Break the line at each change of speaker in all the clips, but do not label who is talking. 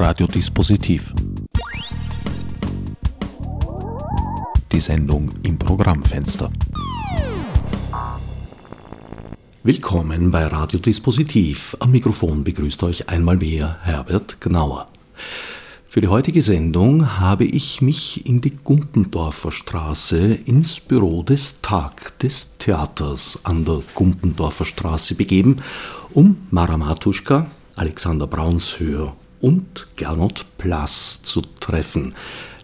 Radiodispositiv. Die Sendung im Programmfenster. Willkommen bei Radiodispositiv. Am Mikrofon begrüßt euch einmal mehr Herbert Gnauer. Für die heutige Sendung habe ich mich in die Gumpendorfer Straße ins Büro des Tag des Theaters an der Gumpendorfer Straße begeben, um Mara Matuschka, Alexander Braunshöher und Gernot Plass zu treffen.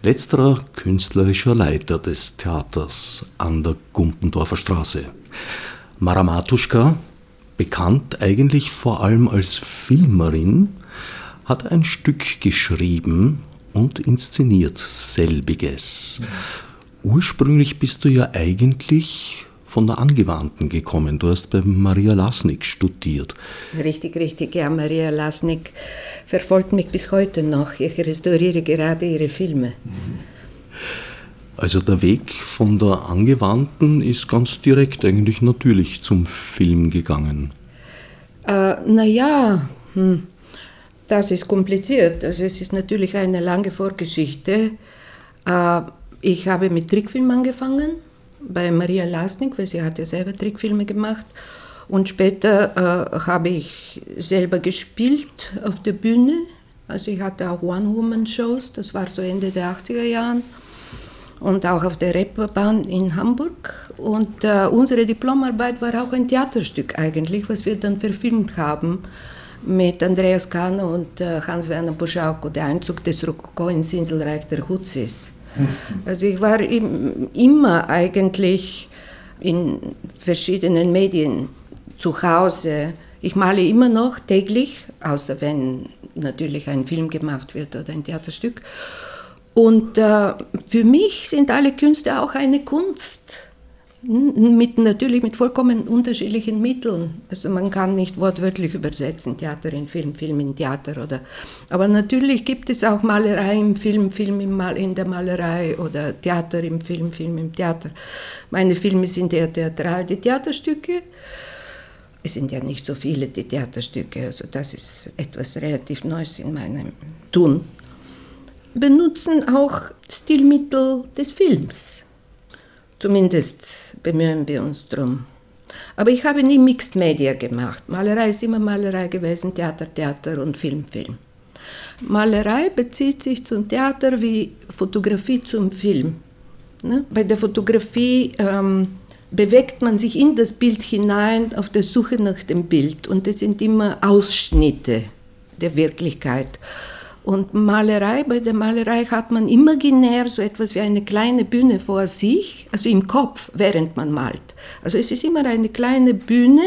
Letzterer künstlerischer Leiter des Theaters an der Gumpendorfer Straße. Mara Matuschka, bekannt eigentlich vor allem als Filmerin, hat ein Stück geschrieben und inszeniert selbiges. Ursprünglich bist du ja eigentlich von der Angewandten gekommen. Du hast bei Maria Lasnik studiert.
Richtig, richtig. Ja, Maria Lasnik verfolgt mich bis heute noch. Ich restauriere gerade ihre Filme.
Also der Weg von der Angewandten ist ganz direkt eigentlich natürlich zum Film gegangen.
Äh, naja, hm, das ist kompliziert. Also es ist natürlich eine lange Vorgeschichte. Äh, ich habe mit Trickfilm angefangen bei Maria Lasnik, weil sie hat ja selber Trickfilme gemacht. Und später äh, habe ich selber gespielt auf der Bühne. Also ich hatte auch One-Woman-Shows, das war so Ende der 80er Jahren und auch auf der Reeperbahn in Hamburg. Und äh, unsere Diplomarbeit war auch ein Theaterstück eigentlich, was wir dann verfilmt haben mit Andreas Kahner und äh, Hans-Werner Buschauko, der Einzug des Rokoko ins Inselreich der Hutsis. Also ich war im, immer eigentlich in verschiedenen Medien zu Hause. Ich male immer noch täglich, außer wenn natürlich ein Film gemacht wird oder ein Theaterstück. Und äh, für mich sind alle Künste auch eine Kunst. Mit, natürlich mit vollkommen unterschiedlichen Mitteln. Also man kann nicht wortwörtlich übersetzen, Theater in Film, Film in Theater. Oder, aber natürlich gibt es auch Malerei im Film, Film im Mal, in der Malerei oder Theater im Film, Film im Theater. Meine Filme sind eher theatral, die Theaterstücke. Es sind ja nicht so viele, die Theaterstücke, also das ist etwas relativ Neues in meinem Tun benutzen auch Stilmittel des Films. Zumindest bemühen wir uns darum. Aber ich habe nie Mixed Media gemacht. Malerei ist immer Malerei gewesen, Theater, Theater und Film, Film. Malerei bezieht sich zum Theater wie Fotografie zum Film. Ne? Bei der Fotografie ähm, bewegt man sich in das Bild hinein auf der Suche nach dem Bild und es sind immer Ausschnitte der Wirklichkeit. Und Malerei, bei der Malerei hat man imaginär so etwas wie eine kleine Bühne vor sich, also im Kopf, während man malt. Also es ist immer eine kleine Bühne,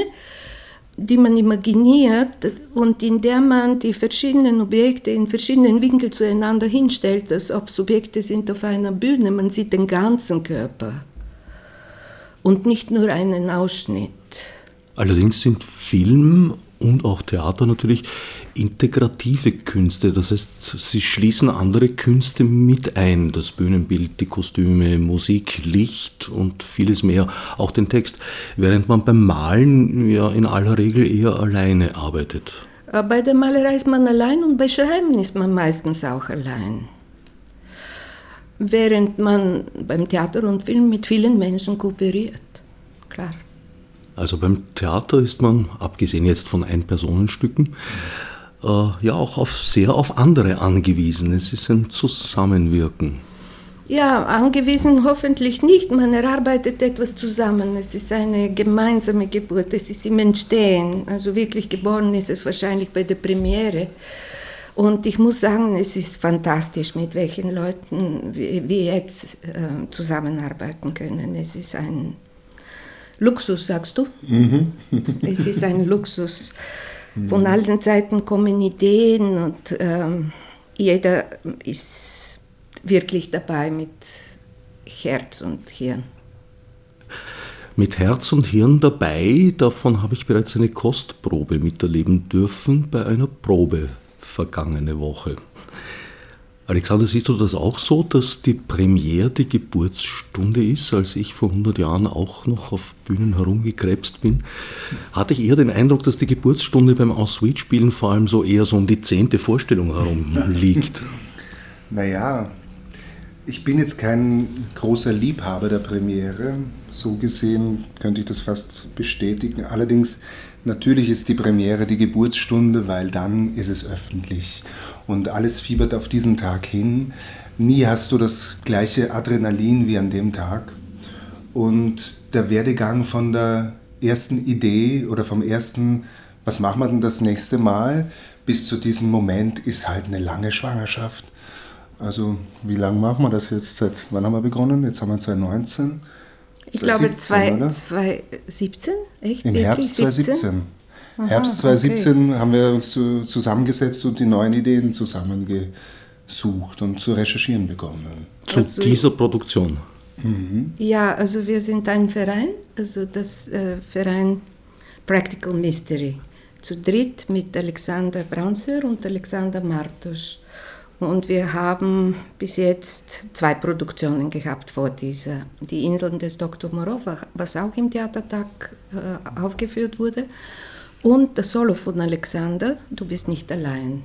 die man imaginiert und in der man die verschiedenen Objekte in verschiedenen Winkeln zueinander hinstellt, als ob Subjekte sind auf einer Bühne. Man sieht den ganzen Körper und nicht nur einen Ausschnitt.
Allerdings sind Film und auch Theater natürlich integrative Künste. Das heißt, sie schließen andere Künste mit ein. Das Bühnenbild, die Kostüme, Musik, Licht und vieles mehr. Auch den Text. Während man beim Malen ja in aller Regel eher alleine arbeitet.
Äh, bei der Malerei ist man allein und bei Schreiben ist man meistens auch allein. Während man beim Theater und Film mit vielen Menschen kooperiert. Klar.
Also beim Theater ist man, abgesehen jetzt von Ein-Personenstücken, äh, ja auch auf, sehr auf andere angewiesen. Es ist ein Zusammenwirken.
Ja, angewiesen hoffentlich nicht. Man erarbeitet etwas zusammen. Es ist eine gemeinsame Geburt. Es ist im Entstehen. Also wirklich geboren ist es wahrscheinlich bei der Premiere. Und ich muss sagen, es ist fantastisch, mit welchen Leuten wir jetzt äh, zusammenarbeiten können. Es ist ein Luxus, sagst du? Mhm. es ist ein Luxus. Von allen Seiten kommen Ideen und ähm, jeder ist wirklich dabei mit Herz und Hirn.
Mit Herz und Hirn dabei, davon habe ich bereits eine Kostprobe miterleben dürfen bei einer Probe vergangene Woche. Alexander, siehst du das auch so, dass die Premiere die Geburtsstunde ist? Als ich vor 100 Jahren auch noch auf Bühnen herumgekrebst bin, hatte ich eher den Eindruck, dass die Geburtsstunde beim En-Suite-Spielen vor allem so eher so um die zehnte Vorstellung herum liegt.
naja, ich bin jetzt kein großer Liebhaber der Premiere. So gesehen könnte ich das fast bestätigen. Allerdings, natürlich ist die Premiere die Geburtsstunde, weil dann ist es öffentlich und alles fiebert auf diesen Tag hin. Nie hast du das gleiche Adrenalin wie an dem Tag. Und der Werdegang von der ersten Idee oder vom ersten, was machen wir denn das nächste Mal, bis zu diesem Moment ist halt eine lange Schwangerschaft. Also wie lange machen wir das jetzt? Seit wann haben wir begonnen? Jetzt haben wir 2019.
Ich glaube 2017,
echt? Im Herbst 2017. Aha, Herbst 2017 okay. haben wir uns zu, zusammengesetzt und die neuen Ideen zusammengesucht und zu recherchieren begonnen.
Zu also, dieser Produktion?
Mhm. Ja, also wir sind ein Verein, also das äh, Verein Practical Mystery. Zu dritt mit Alexander Braunsör und Alexander Martos. Und wir haben bis jetzt zwei Produktionen gehabt vor dieser. Die Inseln des Dr. Morov, was auch im Theatertag äh, aufgeführt wurde. Und das Solo von Alexander, Du bist nicht allein.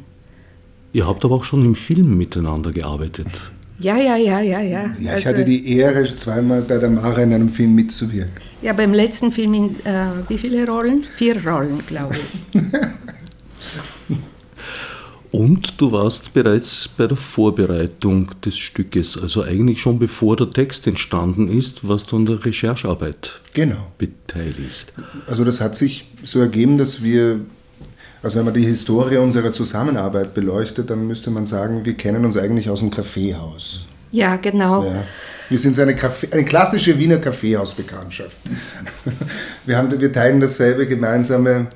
Ihr habt aber auch schon im Film miteinander gearbeitet.
Ja, ja, ja, ja, ja.
Ja, ich also, hatte die Ehre, zweimal bei der Mara in einem Film mitzuwirken.
Ja, beim letzten Film in äh, wie viele Rollen? Vier Rollen, glaube ich.
Und du warst bereits bei der Vorbereitung des Stückes, also eigentlich schon bevor der Text entstanden ist, warst du an der Recherchearbeit
genau.
beteiligt.
Also das hat sich so ergeben, dass wir, also wenn man die Historie unserer Zusammenarbeit beleuchtet, dann müsste man sagen, wir kennen uns eigentlich aus dem Kaffeehaus.
Ja, genau. Ja.
Wir sind eine, Kaffee, eine klassische Wiener Kaffeehausbekanntschaft. Wir, haben, wir teilen dasselbe gemeinsame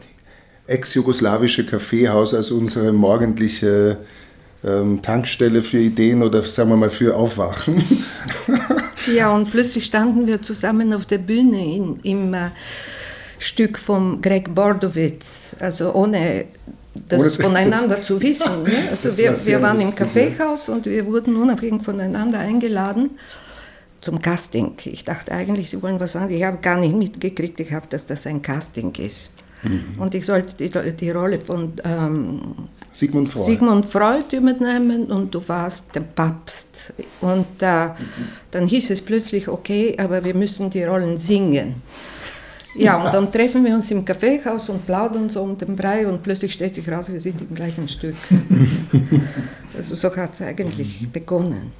ex-jugoslawische Kaffeehaus als unsere morgendliche ähm, Tankstelle für Ideen oder sagen wir mal für Aufwachen.
ja, und plötzlich standen wir zusammen auf der Bühne in, im äh, Stück von Greg Bordowitz, also ohne das ohne, voneinander das, zu wissen. Ne? Also wir, war wir waren im Kaffeehaus und wir wurden unabhängig voneinander eingeladen zum Casting. Ich dachte eigentlich, sie wollen was sagen. Ich habe gar nicht mitgekriegt, ich habe, dass das ein Casting ist. Mhm. Und ich sollte die, die Rolle von ähm,
Sigmund Freud.
Sigmund Freud übernehmen und du warst der Papst. Und äh, dann hieß es plötzlich, okay, aber wir müssen die Rollen singen. Ja, und dann treffen wir uns im Kaffeehaus und plaudern so um den Brei und plötzlich stellt sich raus, wir sind im gleichen Stück. also so hat es eigentlich begonnen.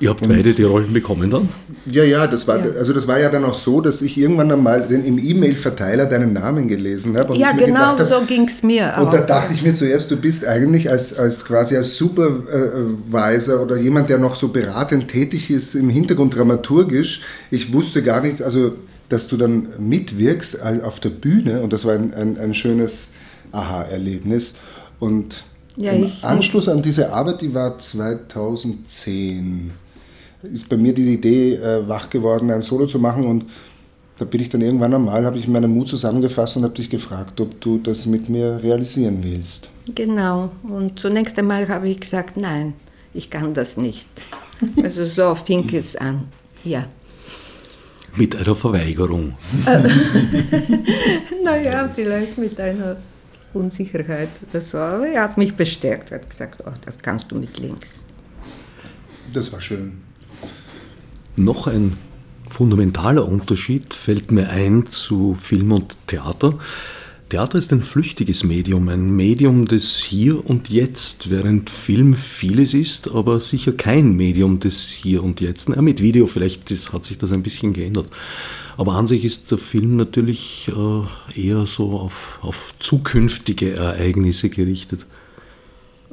Ihr habt und beide die Rollen bekommen dann?
Ja, ja, das war, ja. Also das war ja dann auch so, dass ich irgendwann einmal im E-Mail-Verteiler deinen Namen gelesen habe.
Ja, genau, hab, so ging es mir
auch. Und da dachte ich mir zuerst, du bist eigentlich als, als quasi als Supervisor oder jemand, der noch so beratend tätig ist im Hintergrund dramaturgisch. Ich wusste gar nicht, also dass du dann mitwirkst auf der Bühne und das war ein, ein, ein schönes Aha-Erlebnis. Und ja, im Anschluss an diese Arbeit, die war 2010 ist bei mir die Idee äh, wach geworden, ein Solo zu machen und da bin ich dann irgendwann einmal, habe ich meinen Mut zusammengefasst und habe dich gefragt, ob du das mit mir realisieren willst.
Genau. Und zunächst einmal habe ich gesagt, nein, ich kann das nicht. Also so fing es an. Ja.
Mit einer Verweigerung.
naja, vielleicht mit einer Unsicherheit oder so. Aber er hat mich bestärkt, hat gesagt, oh, das kannst du mit links.
Das war schön.
Noch ein fundamentaler Unterschied fällt mir ein zu Film und Theater. Theater ist ein flüchtiges Medium, ein Medium des Hier und Jetzt, während Film vieles ist, aber sicher kein Medium des Hier und Jetzt. Ja, mit Video vielleicht hat sich das ein bisschen geändert. Aber an sich ist der Film natürlich äh, eher so auf, auf zukünftige Ereignisse gerichtet.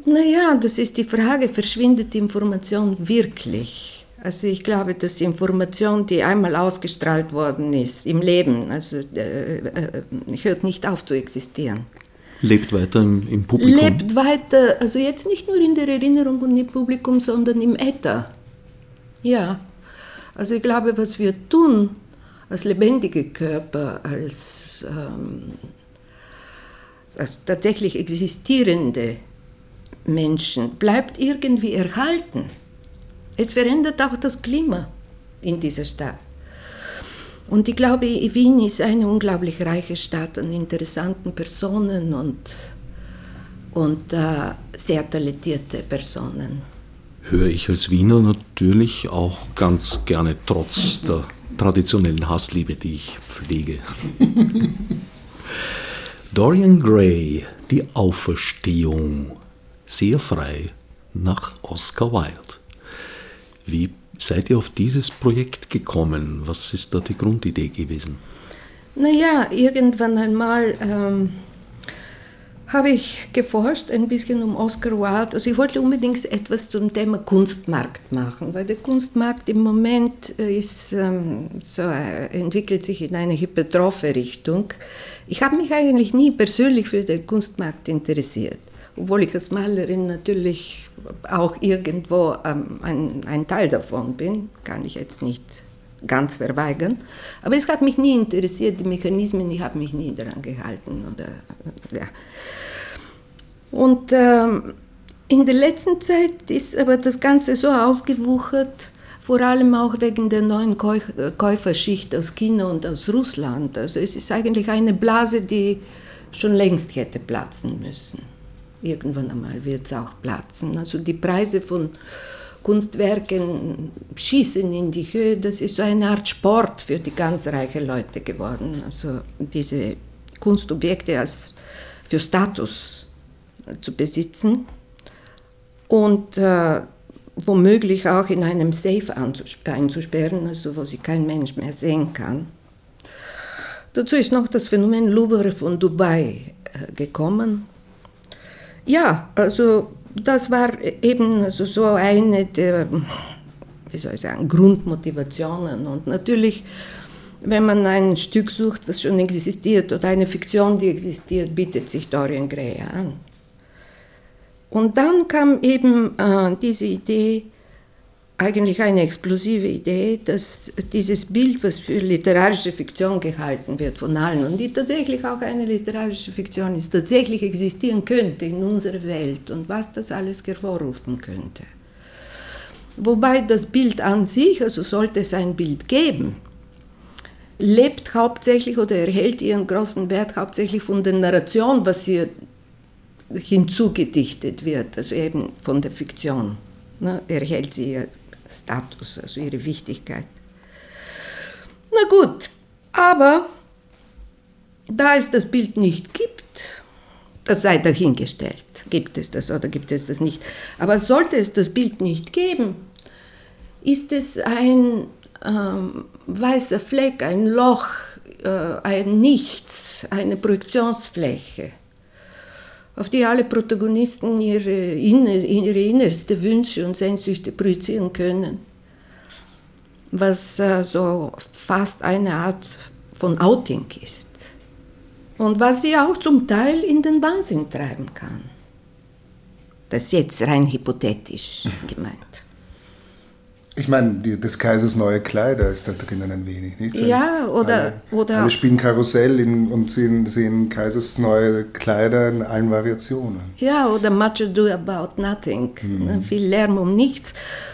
Naja, das ist die Frage, verschwindet die Information wirklich? Also ich glaube, dass Information, die einmal ausgestrahlt worden ist im Leben, also äh, äh, hört nicht auf zu existieren.
Lebt weiter im, im, Publikum?
Lebt weiter, also jetzt nicht nur in der Erinnerung und im Publikum, sondern im Äther. Ja, also ich glaube, was wir tun als lebendige Körper, als, ähm, als tatsächlich existierende Menschen bleibt irgendwie erhalten. Es verändert auch das Klima in dieser Stadt. Und ich glaube, Wien ist eine unglaublich reiche Stadt an interessanten Personen und, und äh, sehr talentierte Personen.
Höre ich als Wiener natürlich auch ganz gerne, trotz der traditionellen Hassliebe, die ich pflege. Dorian Gray, die Auferstehung, sehr frei nach Oscar Wilde. Wie seid ihr auf dieses Projekt gekommen? Was ist da die Grundidee gewesen?
Naja, irgendwann einmal ähm, habe ich geforscht, ein bisschen um Oscar Wilde. Also ich wollte unbedingt etwas zum Thema Kunstmarkt machen, weil der Kunstmarkt im Moment ist, ähm, so, äh, entwickelt sich in eine hypertrophe Richtung. Ich habe mich eigentlich nie persönlich für den Kunstmarkt interessiert obwohl ich als Malerin natürlich auch irgendwo ähm, ein, ein, Teil davon bin, kann ich jetzt nicht ganz verweigern. Aber es hat mich nie interessiert, die Mechanismen, ich habe mich nie daran gehalten. Oder, ja. Und ähm, in der letzten Zeit ist aber das Ganze so ausgewuchert, vor allem auch wegen der neuen Käuferschicht aus China und aus Russland. Also es ist eigentlich eine Blase, die schon längst hätte platzen müssen irgendwann einmal wird es auch platzen. Also die Preise von Kunstwerken schießen in die Höhe. Das ist so eine Art Sport für die ganz reichen Leute geworden. Also diese Kunstobjekte als für Status zu besitzen und äh, womöglich auch in einem Safe einzusperren, also wo sie kein Mensch mehr sehen kann. Dazu ist noch das Phänomen Louvre von Dubai äh, gekommen, ja, also das war eben also so eine der, wie soll ich sagen, Grundmotivationen. Und natürlich, wenn man ein Stück sucht, was schon existiert, oder eine Fiktion, die existiert, bietet sich Dorian Gray an. Und dann kam eben äh, diese Idee, eigentlich eine explosive Idee, dass dieses Bild, was für literarische Fiktion gehalten wird von allen und die tatsächlich auch eine literarische Fiktion ist, tatsächlich existieren könnte in unserer Welt und was das alles hervorrufen könnte. Wobei das Bild an sich, also sollte es ein Bild geben, lebt hauptsächlich oder erhält ihren großen Wert hauptsächlich von der Narration, was hier hinzugedichtet wird, also eben von der Fiktion. Ne, erhält sie Status, also ihre Wichtigkeit. Na gut, aber da es das Bild nicht gibt, das sei dahingestellt, gibt es das oder gibt es das nicht. Aber sollte es das Bild nicht geben, ist es ein ähm, weißer Fleck, ein Loch, äh, ein Nichts, eine Projektionsfläche auf die alle Protagonisten ihre, ihre innerste Wünsche und Sehnsüchte projizieren können. Was äh, so fast eine Art von Outing ist. Und was sie auch zum Teil in den Wahnsinn treiben kann. Das ist jetzt rein hypothetisch gemeint.
Ich meine, die, des Kaisers neue Kleider ist da drinnen ein wenig, nicht?
Ja, oder...
Alle,
oder
alle spielen Karussell in, und sehen, sehen Kaisers neue Kleider in allen Variationen.
Ja, oder Much Ado About Nothing, mhm. Ne, viel Lärm um nichts.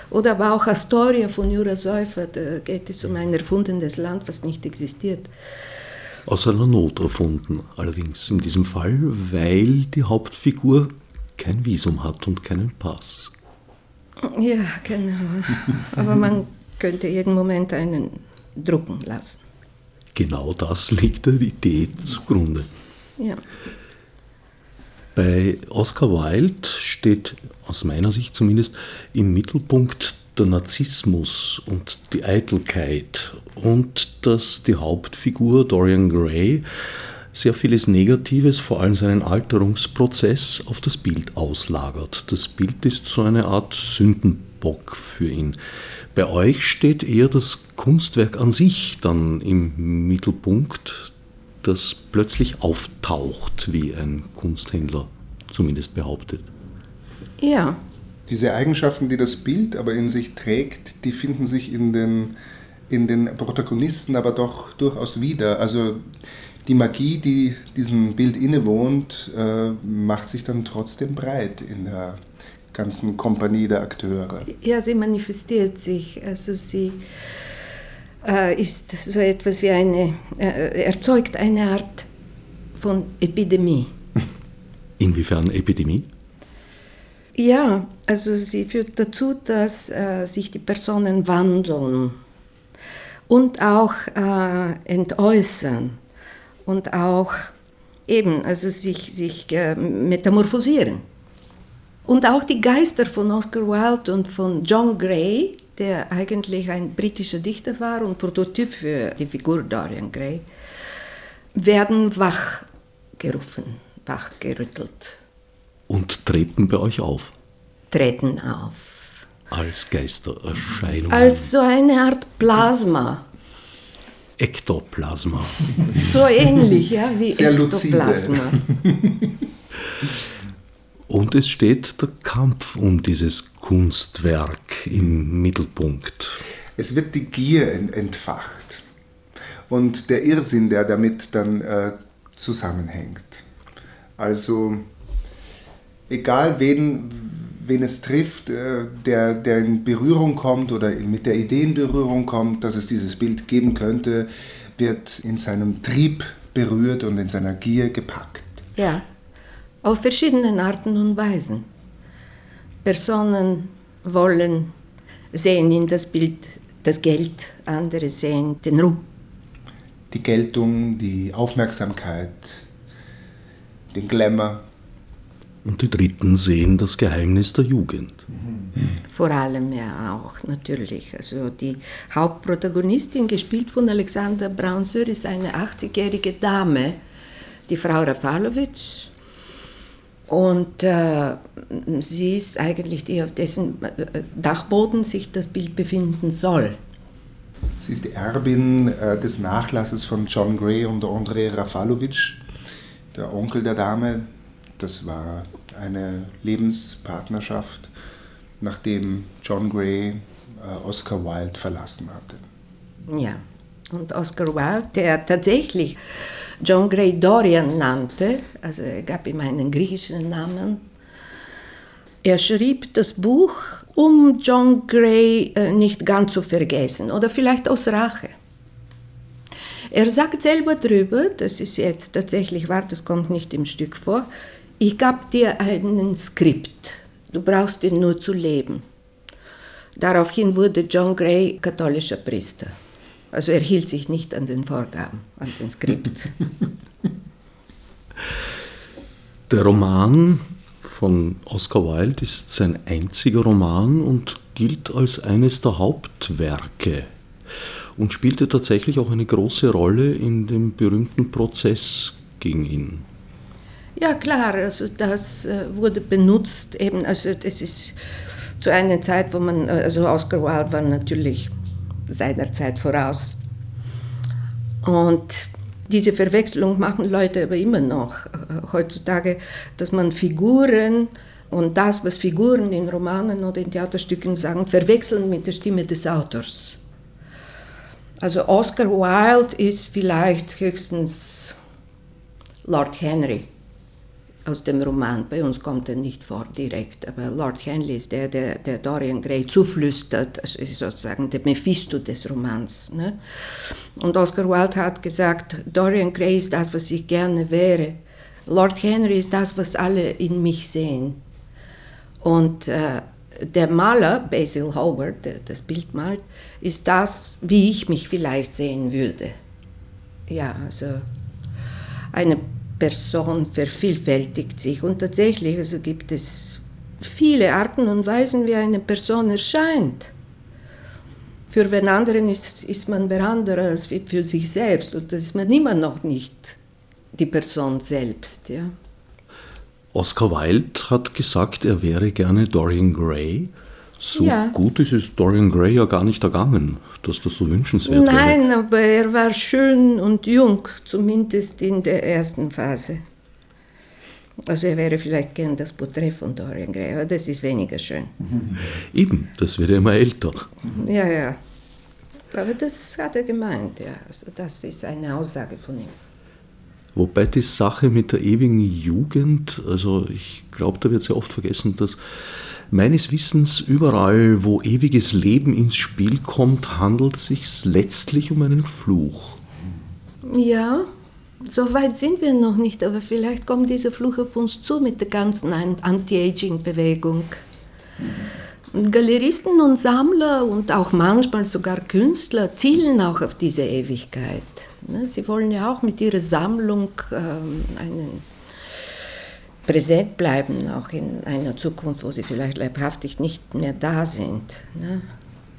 Oder aber auch Astoria von Jura Säufer, da geht es um ein erfundenes Land, was nicht existiert.
Aus einer Not erfunden, allerdings in diesem Fall, weil die Hauptfigur kein Visum hat und keinen Pass.
Ja, genau. Aber man könnte jeden Moment einen drucken lassen.
Genau das liegt der Idee zugrunde.
Ja.
Bei Oscar Wilde steht aus meiner Sicht zumindest im Mittelpunkt der Narzissmus und die Eitelkeit und dass die Hauptfigur Dorian Gray sehr vieles Negatives, vor allem seinen Alterungsprozess, auf das Bild auslagert. Das Bild ist so eine Art Sündenbock für ihn. Bei euch steht eher das Kunstwerk an sich dann im Mittelpunkt, das plötzlich auftaucht, wie ein Kunsthändler zumindest behauptet.
Ja.
Diese Eigenschaften, die das Bild aber in sich trägt, die finden sich in den, in den Protagonisten aber doch durchaus wieder. Also die Magie, die diesem Bild innewohnt, äh, macht sich dann trotzdem breit in der ganzen Kompanie der Akteure.
Ja, sie manifestiert sich. Also sie äh, ist so etwas wie eine, äh, erzeugt eine Art von Epidemie.
Inwiefern Epidemie?
Ja, also sie führt dazu, dass äh, sich die Personen wandeln und auch äh, entäußern und auch eben, also sich, sich äh, metamorphosieren. Und auch die Geister von Oscar Wilde und von John Gray, der eigentlich ein britischer Dichter war und Prototyp für die Figur Dorian Gray, werden wachgerufen, wachgerüttelt.
Und treten bei euch auf?
Treten auf.
Als Geistererscheinungen?
Als so eine Art Plasma.
Ektoplasma.
So ähnlich, ja, wie
Sehr
Ektoplasma.
Und es steht der Kampf um dieses Kunstwerk im Mittelpunkt.
Es wird die Gier entfacht und der Irrsinn, der damit dann äh, zusammenhängt. Also egal wen, wen es trifft, äh, der, der in Berührung kommt oder mit der Idee in Berührung kommt, dass es dieses Bild geben könnte, wird in seinem Trieb berührt und in seiner Gier gepackt.
Ja, auf verschiedenen Arten und Weisen. Personen wollen, sehen in das Bild das Geld, andere sehen den Ruhm.
Die Geltung, die Aufmerksamkeit, den Glamour.
Und die Dritten sehen das Geheimnis der Jugend.
Vor allem ja auch, natürlich. Also die Hauptprotagonistin, gespielt von Alexander Braunsör, ist eine 80-jährige Dame, die Frau Rafalowitsch. Und äh, sie ist eigentlich die, auf dessen Dachboden sich das Bild befinden soll.
Sie ist die Erbin äh, des Nachlasses von John Gray und Andrei Rafalowitsch, der Onkel der Dame. Das war eine Lebenspartnerschaft, nachdem John Gray äh, Oscar Wilde verlassen hatte.
Ja, und Oscar Wilde, der tatsächlich John Gray Dorian nannte, also er gab ihm einen griechischen Namen, er schrieb das Buch, um John Gray äh, nicht ganz zu vergessen oder vielleicht aus Rache. Er sagt selber drüber, das ist jetzt tatsächlich wahr, das kommt nicht im Stück vor, ich gab dir einen Skript, du brauchst ihn nur zu leben. Daraufhin wurde John Gray katholischer Priester. Also er hielt sich nicht an den Vorgaben, an den Skript.
Der Roman von Oscar Wilde ist sein einziger Roman und gilt als eines der Hauptwerke und spielte tatsächlich auch eine große Rolle in dem berühmten Prozess gegen ihn.
Ja klar, also das wurde benutzt, eben, also das ist zu einer Zeit, wo man, also Oscar Wilde war natürlich seiner Zeit voraus. Und diese Verwechslung machen Leute aber immer noch heutzutage, dass man Figuren und das, was Figuren in Romanen oder in Theaterstücken sagen, verwechseln mit der Stimme des Autors. Also Oscar Wilde ist vielleicht höchstens Lord Henry aus dem Roman. Bei uns kommt er nicht vor direkt, aber Lord Henley ist der, der, der Dorian Gray zuflüstert, also ist sozusagen der Mephisto des Romans. Ne? Und Oscar Wilde hat gesagt, Dorian Gray ist das, was ich gerne wäre. Lord Henry ist das, was alle in mich sehen. Und äh, der Maler, Basil Howard, der das Bild malt, ist das, wie ich mich vielleicht sehen würde. Ja, also eine Person vervielfältigt sich und tatsächlich also gibt es viele Arten und Weisen, wie eine Person erscheint. Für wen anderen ist, ist man wer anderer als für sich selbst und das ist man immer noch nicht die Person selbst. Ja.
Oscar Wilde hat gesagt, er wäre gerne Dorian Gray. So
Ja.
gut ist es Dorian Gray ja gar nicht ergangen, dass das so wünschenswert wäre.
Nein, aber er war schön und jung, zumindest in der ersten Phase. Also er wäre vielleicht gern das Porträt von Dorian Gray, aber das ist weniger schön.
Eben, das wird ja immer älter.
Ja, ja. Aber das hat er gemeint, ja. Also das ist eine Aussage von ihm.
Wobei die Sache mit der ewigen Jugend, also ich glaube, da wird sehr oft vergessen, dass meines Wissens überall, wo ewiges Leben ins Spiel kommt, handelt es sich letztlich um einen Fluch.
Ja, so weit sind wir noch nicht, aber vielleicht kommt dieser Fluch auf uns zu mit der ganzen Anti-Aging-Bewegung. Galeristen und Sammler und auch manchmal sogar Künstler zielen auch auf diese Ewigkeit. Ne? Sie wollen ja auch mit ihrer Sammlung ähm, einen präsent bleiben, auch in einer Zukunft, wo sie vielleicht leibhaftig nicht mehr da sind. Ne?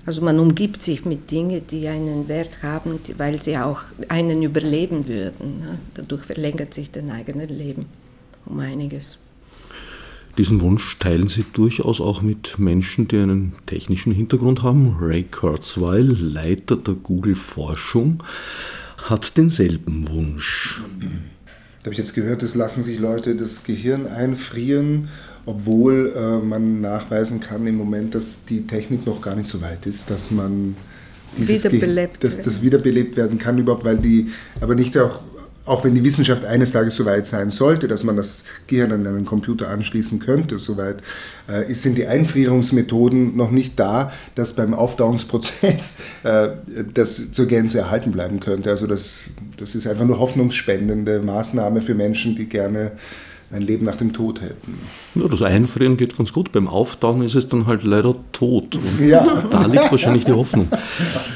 Also man umgibt sich mit Dingen, die einen Wert haben, weil sie auch einen überleben würden. Ne? Dadurch verlängert sich dein eigenes Leben um einiges.
Diesen Wunsch teilen Sie durchaus auch mit Menschen, die einen technischen Hintergrund haben. Ray Kurzweil, Leiter der Google-Forschung, hat denselben Wunsch.
Da habe ich jetzt gehört, es lassen sich Leute das Gehirn einfrieren, obwohl äh, man nachweisen kann im Moment, dass die Technik noch gar nicht so weit ist, dass man
dieses wiederbelebt,
dass das wiederbelebt werden kann überhaupt, weil die aber nicht auch auch wenn die Wissenschaft eines Tages so weit sein sollte, dass man das Gehirn an einen Computer anschließen könnte, soweit äh, sind die Einfrierungsmethoden noch nicht da, dass beim Aufdauungsprozess äh, das zur Gänze erhalten bleiben könnte. Also das, das ist einfach nur hoffnungsspendende Maßnahme für Menschen, die gerne ein Leben nach dem Tod hätten.
Ja, das Einfrieren geht ganz gut. Beim Auftauen ist es dann halt leider tot. Und ja. da liegt wahrscheinlich die Hoffnung.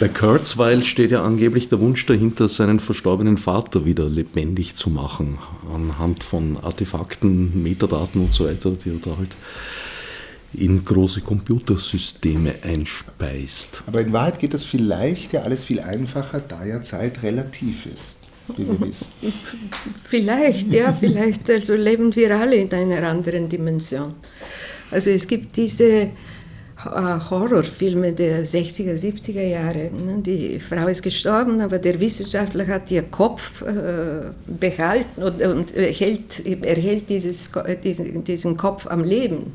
Bei Kurzweil steht ja angeblich der Wunsch dahinter, seinen verstorbenen Vater wieder lebendig zu machen. Anhand von Artefakten, Metadaten und so weiter, die er da halt in große Computersysteme einspeist.
Aber in Wahrheit geht das vielleicht ja alles viel einfacher, da ja Zeit relativ ist.
Vielleicht, ja, vielleicht. Also leben wir alle in einer anderen Dimension. Also es gibt diese äh, Horrorfilme der 60er, 70er Jahre. Ne? Die Frau ist gestorben, aber der Wissenschaftler hat ihr Kopf äh, behalten und, erhält, dieses, diesen, diesen Kopf am Leben.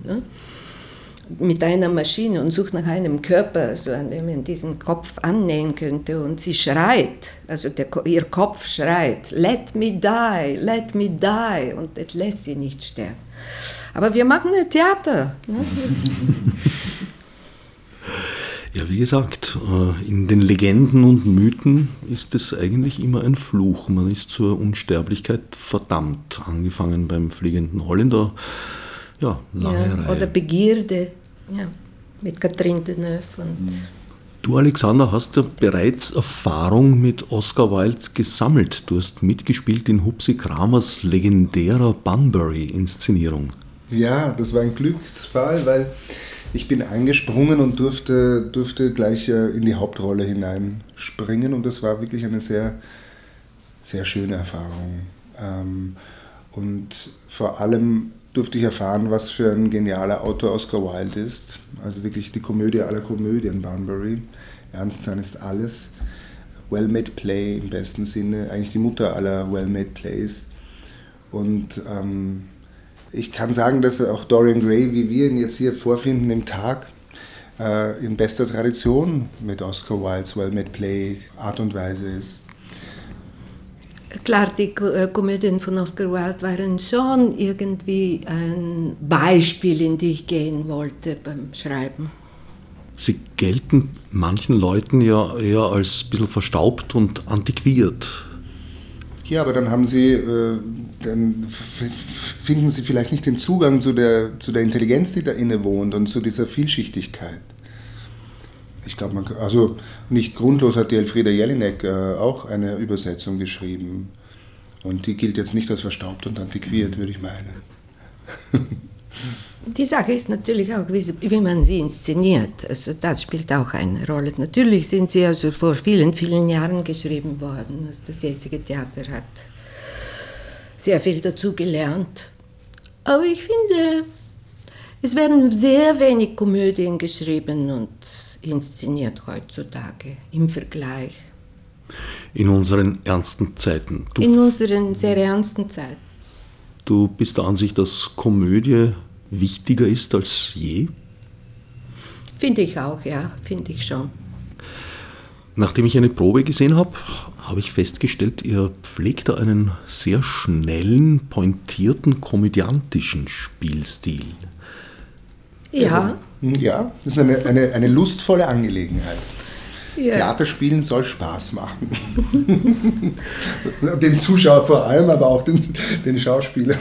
Mit einer Maschine und sucht nach einem Körper, so an dem man diesen Kopf annähen könnte. Und sie schreit, also der, ihr Kopf schreit, let me die, let me die. Und das lässt sie nicht sterben. Aber wir machen ein Theater. Ne?
Ja, wie gesagt, äh, in den Legenden und Mythen ist es eigentlich immer ein Fluch. Man ist zur Unsterblichkeit verdammt, angefangen beim fliegenden Holländer. Ja, lange ja,
Reihe. Oder Begierde. Ja, mit Catherine Deneuve und.
Du, Alexander, hast ja bereits Erfahrung mit Oscar Wilde gesammelt. Du hast mitgespielt in Hupsi Kramers legendärer Bunbury-Inszenierung.
Ja, das war ein Glücksfall, weil ich bin eingesprungen und durfte, durfte gleich äh, in die Hauptrolle hineinspringen und das war wirklich eine sehr, sehr schöne Erfahrung. Ähm, und vor allem durfte ich erfahren, was für ein genialer Autor Oscar Wilde ist. Also wirklich die Komödie aller Komödien, Bunbury. Ernst sein ist alles. Well-made Play im besten Sinne, eigentlich die Mutter aller Well-made Plays. Und ähm, ich kann sagen, dass auch Dorian Gray, wie wir ihn jetzt hier vorfinden im Tag, äh, in bester Tradition mit Oscar Wildes Well-made Play Art und Weise ist.
Klar, die äh, Komödien von Oscar Wilde waren schon irgendwie ein Beispiel, in die ich gehen wollte beim Schreiben.
Sie gelten manchen Leuten ja eher als ein bisschen verstaubt und antiquiert.
Ja, aber dann haben Sie, äh, dann finden Sie vielleicht nicht den Zugang zu der, zu der Intelligenz, die da inne wohnt und zu dieser Vielschichtigkeit. Ich glaube, man also nicht grundlos hat die Elfriede Jelinek äh, auch eine Übersetzung geschrieben. Und die gilt jetzt nicht als verstaubt und antiquiert, würde ich meinen.
Die Sache ist natürlich auch, wie, man sie inszeniert. Also das spielt auch eine Rolle. Natürlich sind sie also vor vielen, vielen Jahren geschrieben worden. Also das jetzige Theater hat sehr viel dazu gelernt. Aber ich finde, es werden sehr wenig Komödien geschrieben und inszeniert heutzutage im Vergleich.
In unseren ernsten Zeiten.
Du, in unseren sehr ernsten Zeiten.
Du bist der Ansicht, dass Komödie wichtiger ist als je?
Finde ich auch, ja, finde ich schon.
Nachdem ich eine Probe gesehen habe, habe ich festgestellt, ihr pflegt da einen sehr schnellen, pointierten, komödiantischen Spielstil.
Ja.
Also, ja, das ist eine, eine, eine lustvolle Angelegenheit. Ja. Theaterspielen soll Spaß machen. Dem Zuschauer vor allem, aber auch den, den Schauspielern.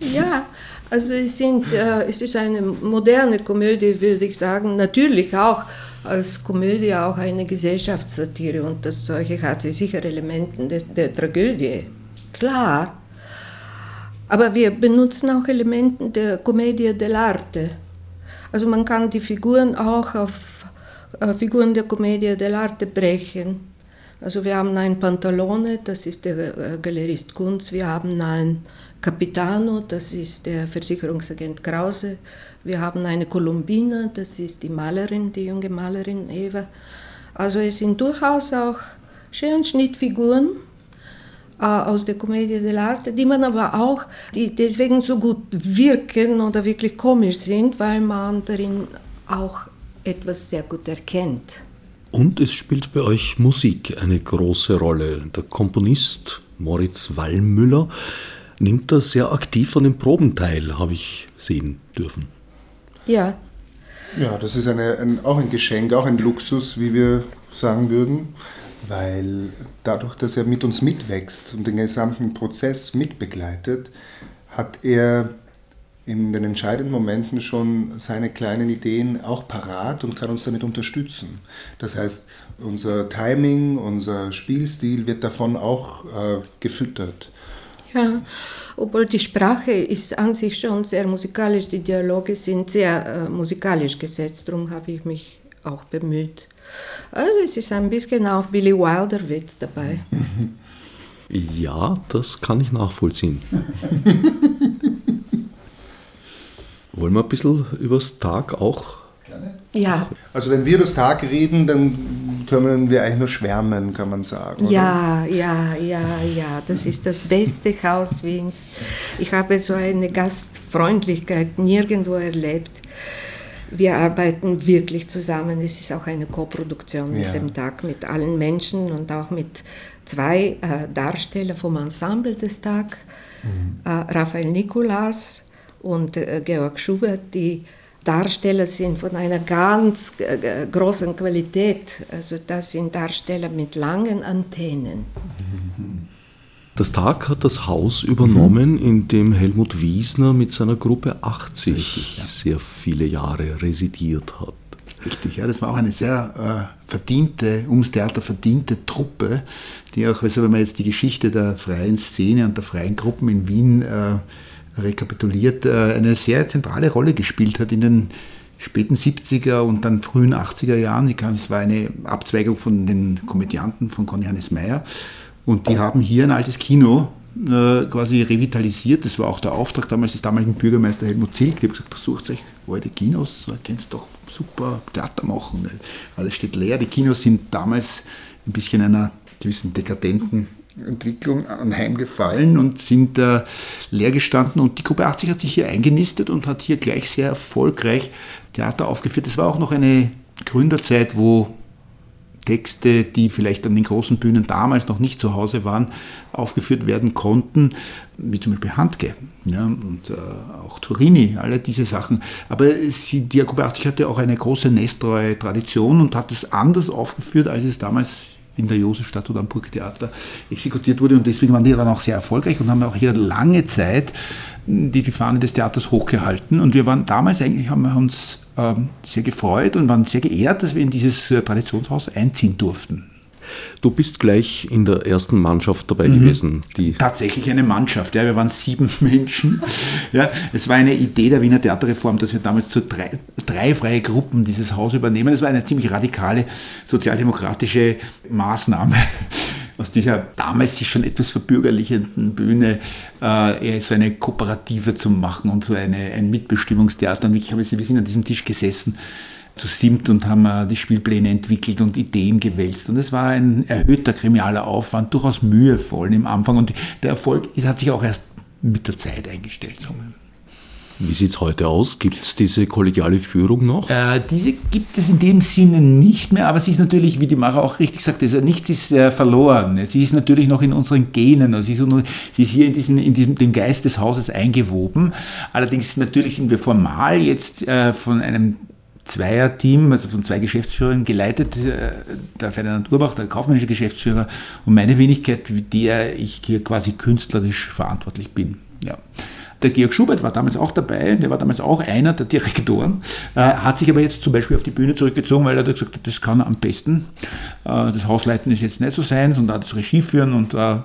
Ja, also es, sind, äh, es ist eine moderne Komödie, würde ich sagen. Natürlich auch als Komödie auch eine Gesellschaftssatire und das solche hat sie sicher Elemente der, der Tragödie. Klar. Aber wir benutzen auch Elemente der Commedia dell'arte. Also man kann die Figuren auch auf äh, Figuren der Commedia dell'arte brechen. Also wir haben einen Pantalone, das ist der äh, Galerist Kunz, wir haben einen Capitano, das ist der Versicherungsagent Krause, wir haben eine Columbina, das ist die Malerin, die junge Malerin Eva. Also es sind durchaus auch Scherenschnittfiguren aus der Commedia dell'arte, die man aber auch, die deswegen so gut wirken oder wirklich komisch sind, weil man darin auch etwas sehr gut erkennt.
Und es spielt bei euch Musik eine große Rolle. Der Komponist Moritz Wallmüller nimmt da sehr aktiv an den Proben teil, habe ich sehen dürfen.
Ja.
Ja, das ist eine, ein, auch ein Geschenk, auch ein Luxus, wie wir sagen würden, weil dadurch, dass er mit uns mitwächst und den gesamten Prozess mitbegleitet, hat er in den entscheidenden Momenten schon seine kleinen Ideen auch parat und kann uns damit unterstützen. Das heißt, unser Timing, unser Spielstil wird davon auch äh, gefüttert.
Ja, obwohl die Sprache ist an sich schon sehr musikalisch, die Dialoge sind sehr äh, musikalisch gesetzt, darum habe ich mich auch bemüht. Also es ist ein bisschen auch Billy Wilder Witz dabei.
Ja, das kann ich nachvollziehen. Wollen wir ein bisschen über das Tag auch?
Ja.
Also wenn wir über das Tag reden, dann können wir eigentlich nur schwärmen, kann man sagen. Oder?
Ja, ja, ja, ja. Das ist das beste Haus Wiens. Ich habe so eine Gastfreundlichkeit nirgendwo erlebt. Wir arbeiten wirklich zusammen. Es ist auch eine Koproduktion mit ja. dem Tag, mit allen Menschen und auch mit zwei äh, Darstellern vom Ensemble des Tag, mhm. äh, Raphael Nikolas und äh, Georg Schubert, die Darsteller sind von einer ganz äh, großen Qualität. Also das sind Darsteller mit langen Antennen.
Das Tag hat das Haus übernommen, in dem Helmut Wiesner mit seiner Gruppe 80 Richtig, ja. sehr viele Jahre residiert hat.
Richtig, ja, das war auch eine sehr äh, verdiente, ums Theater verdiente Truppe, die auch, also wenn man jetzt die Geschichte der freien Szene und der freien Gruppen in Wien äh, rekapituliert, äh, eine sehr zentrale Rolle gespielt hat in den späten 70er und dann frühen 80er Jahren. Es war eine Abzweigung von den Komödianten von Conny Hannes Meyer. Und die haben hier ein altes Kino äh, quasi revitalisiert. Das war auch der Auftrag damals des damaligen Bürgermeister Helmut Zilk. Die haben gesagt, sucht euch alte Kinos, könnt doch super Theater machen. Alles steht leer. Die Kinos sind damals ein bisschen einer gewissen dekadenten Entwicklung anheimgefallen und sind äh, leer gestanden. Und die Gruppe 80 hat sich hier eingenistet und hat hier gleich sehr erfolgreich Theater aufgeführt. Das war auch noch eine Gründerzeit, wo Texte, die vielleicht an den großen Bühnen damals noch nicht zu Hause waren, aufgeführt werden konnten, wie zum Beispiel Handke ja, und äh, auch Turini, alle diese Sachen. Aber sie, die 80 hatte auch eine große nesttreue Tradition und hat es anders aufgeführt, als es damals in der Josefstadt oder am Burgtheater exekutiert wurde. Und deswegen waren die dann auch sehr erfolgreich und haben auch hier lange Zeit die, die Fahne des Theaters hochgehalten. Und wir waren damals eigentlich, haben wir uns ähm, sehr gefreut und waren sehr geehrt, dass wir in dieses äh, Traditionshaus einziehen durften.
Du bist gleich in der ersten Mannschaft dabei mhm. gewesen.
Die Tatsächlich eine Mannschaft, ja, wir waren sieben Menschen. Ja, es war eine Idee der Wiener Theaterreform, dass wir damals zu drei, drei freie Gruppen dieses Haus übernehmen. Es war eine ziemlich radikale sozialdemokratische Maßnahme aus dieser damals sich schon etwas verbürgerlichenden Bühne äh, so eine Kooperative zu machen und so eine, ein Mitbestimmungstheater. Und ich habe, wir sind an diesem Tisch gesessen zu siebt und haben äh, die Spielpläne entwickelt und Ideen gewälzt. Und es war ein erhöhter krimialer Aufwand, durchaus mühevoll im Anfang. Und der Erfolg hat sich auch erst mit der Zeit eingestellt.
Wie sieht es heute aus? Gibt es diese kollegiale Führung noch?
Äh, diese gibt es in dem Sinne nicht mehr, aber sie ist natürlich, wie die Mara auch richtig sagt, also nichts ist äh, verloren. Sie ist natürlich noch in unseren Genen, also sie, ist, sie ist hier in, diesen, in diesem, dem Geist des Hauses eingewoben. Allerdings natürlich sind wir formal jetzt äh, von einem Zweierteam, also von zwei Geschäftsführern geleitet, äh, der Ferdinand Urbach, der kaufmännische Geschäftsführer und meine Wenigkeit, der ich hier quasi künstlerisch verantwortlich bin. Ja. Der Georg Schubert war damals auch dabei, der war damals auch einer der Direktoren, äh, hat sich aber jetzt zum Beispiel auf die Bühne zurückgezogen, weil er hat gesagt, das kann er am besten. Äh, das Hausleiten ist jetzt nicht so sein, sondern das Regie führen und, äh,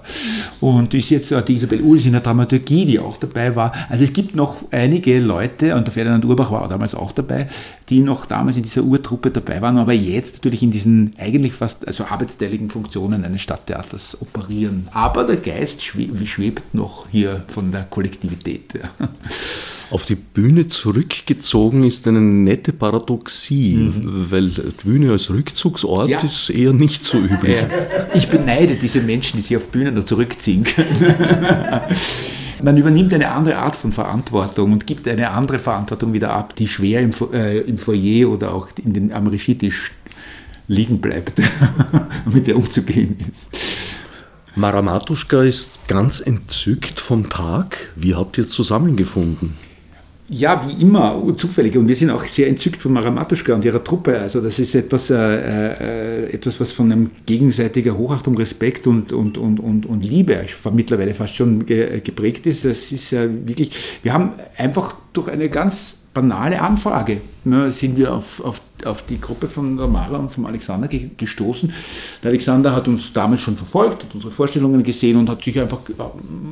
und ist jetzt äh, die Isabel Ulis in der Dramaturgie, die auch dabei war. Also es gibt noch einige Leute, und der Ferdinand Urbach war damals auch dabei, die noch damals in dieser Urtruppe dabei waren, aber jetzt natürlich in diesen eigentlich fast also arbeitsteiligen Funktionen eines Stadttheaters operieren. Aber der Geist schwebt noch hier von der Kollektivität. Ja.
Auf die Bühne zurückgezogen ist eine nette Paradoxie, mhm. weil die Bühne als Rückzugsort ja. ist eher nicht so üblich.
Ich beneide diese Menschen, die sich auf Bühnen nur zurückziehen können. Man übernimmt eine andere Art von Verantwortung und gibt eine andere Verantwortung wieder ab, die schwer im, äh, im Foyer oder auch in den, am Regietisch liegen bleibt, mit der umzugehen ist.
Maramatuschka ist ganz entzückt vom Tag. Wie habt ihr zusammengefunden?
Ja, wie immer, zufällig. Und wir sind auch sehr entzückt von Maramatuschka und ihrer Truppe. Also das ist etwas, äh, äh, etwas was von einem gegenseitiger Hochachtung, Respekt und, und, und, und, und Liebe mittlerweile fast schon geprägt ist. Es ist ja wirklich, wir haben einfach durch eine ganz banale Anfrage ne, sind wir auf, auf, auf die Gruppe von der Mara und vom Alexander gestoßen. Der Alexander hat uns damals schon verfolgt, hat unsere Vorstellungen gesehen und hat sich einfach,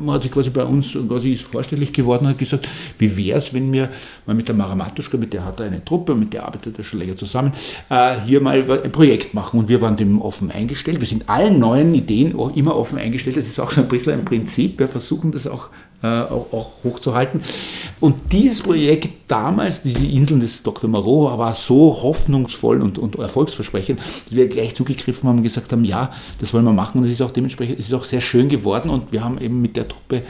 hat sich quasi bei uns quasi ist vorstellig geworden und hat gesagt, wie wäre es, wenn wir mal mit der Mara Matuschka, mit der hat er eine Truppe, mit der arbeitet er schon länger zusammen, äh, hier mal ein Projekt machen und wir waren dem offen eingestellt. Wir sind allen neuen Ideen immer offen eingestellt. Das ist auch so ein bisschen ein Prinzip. Wir versuchen das auch äh, auch, auch, hochzuhalten. Und dieses Projekt damals, diese Inseln des Dr. Moreau, war so hoffnungsvoll und, und erfolgsversprechend, dass wir gleich zugegriffen haben und gesagt haben, ja, das wollen wir machen. Und es ist auch dementsprechend, es ist auch sehr schön geworden und wir haben eben mit der Truppe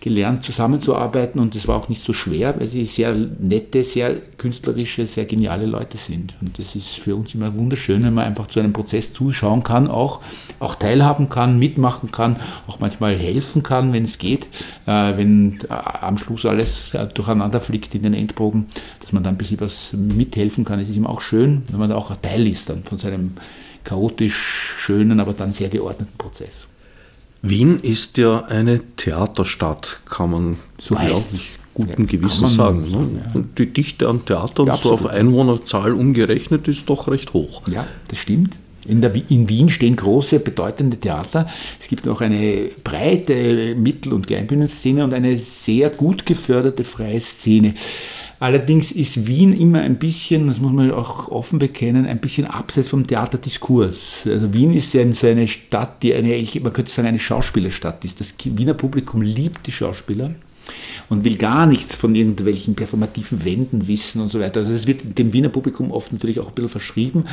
gelernt, zusammenzuarbeiten und es war auch nicht so schwer, weil sie sehr nette, sehr künstlerische, sehr geniale Leute sind. Und das ist für uns immer wunderschön, wenn man einfach zu einem Prozess zuschauen kann, auch, auch teilhaben kann, mitmachen kann, auch manchmal helfen kann, wenn es geht, äh, wenn äh, am Schluss alles äh, durcheinander fliegt in den Endproben, dass man dann ein bisschen was mithelfen kann. Es ist immer auch schön, wenn man auch ein Teil ist dann von seinem chaotisch schönen, aber dann sehr geordneten Prozess.
Wien ist ja eine Theaterstadt, kann man so glaube guten Gewissens sagen. Ne? sagen ja. Und die Dichte an Theatern ja, so auf Einwohnerzahl umgerechnet ist doch recht hoch.
Ja, das stimmt. In, der, in, Wien stehen große, bedeutende Theater. Es gibt auch eine breite Mittel- und Kleinbühnenszene und eine sehr gut geförderte freie Szene. Allerdings ist Wien immer ein bisschen, das muss man auch offen bekennen, ein bisschen abseits vom Theaterdiskurs. Also Wien ist ja so eine Stadt, die eine, man könnte sagen, eine Schauspielerstadt ist. Das Wiener Publikum liebt die Schauspieler und will gar nichts von irgendwelchen performativen Wänden wissen und so weiter. Also das wird dem Wiener Publikum oft natürlich auch ein bisschen verschrieben.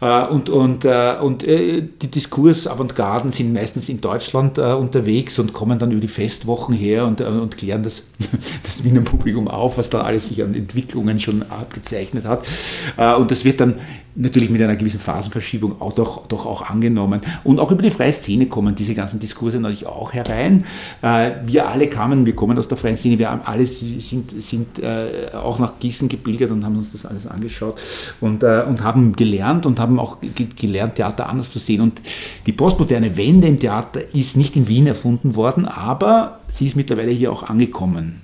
Äh, und, und, äh, und äh, die Diskursavantgarden sind meistens in Deutschland unterwegs und kommen dann über die Festwochen her und, und klären das, das Wiener Publikum auf, was da alles sich an Entwicklungen schon abgezeichnet hat. Und das wird dann natürlich mit einer gewissen Phasenverschiebung auch doch, doch auch angenommen. Und auch über die freie Szene kommen diese ganzen Diskurse natürlich auch herein. Äh, wir alle kamen, wir kommen aus der freien Szene, wir alle sind, sind äh, auch nach Gießen gebildet und haben uns das alles angeschaut und, äh, und haben gelernt und haben auch gelernt, Theater anders zu sehen. Und die postmoderne Wende im Theater ist nicht in Wien erfunden worden, aber sie ist mittlerweile hier auch angekommen,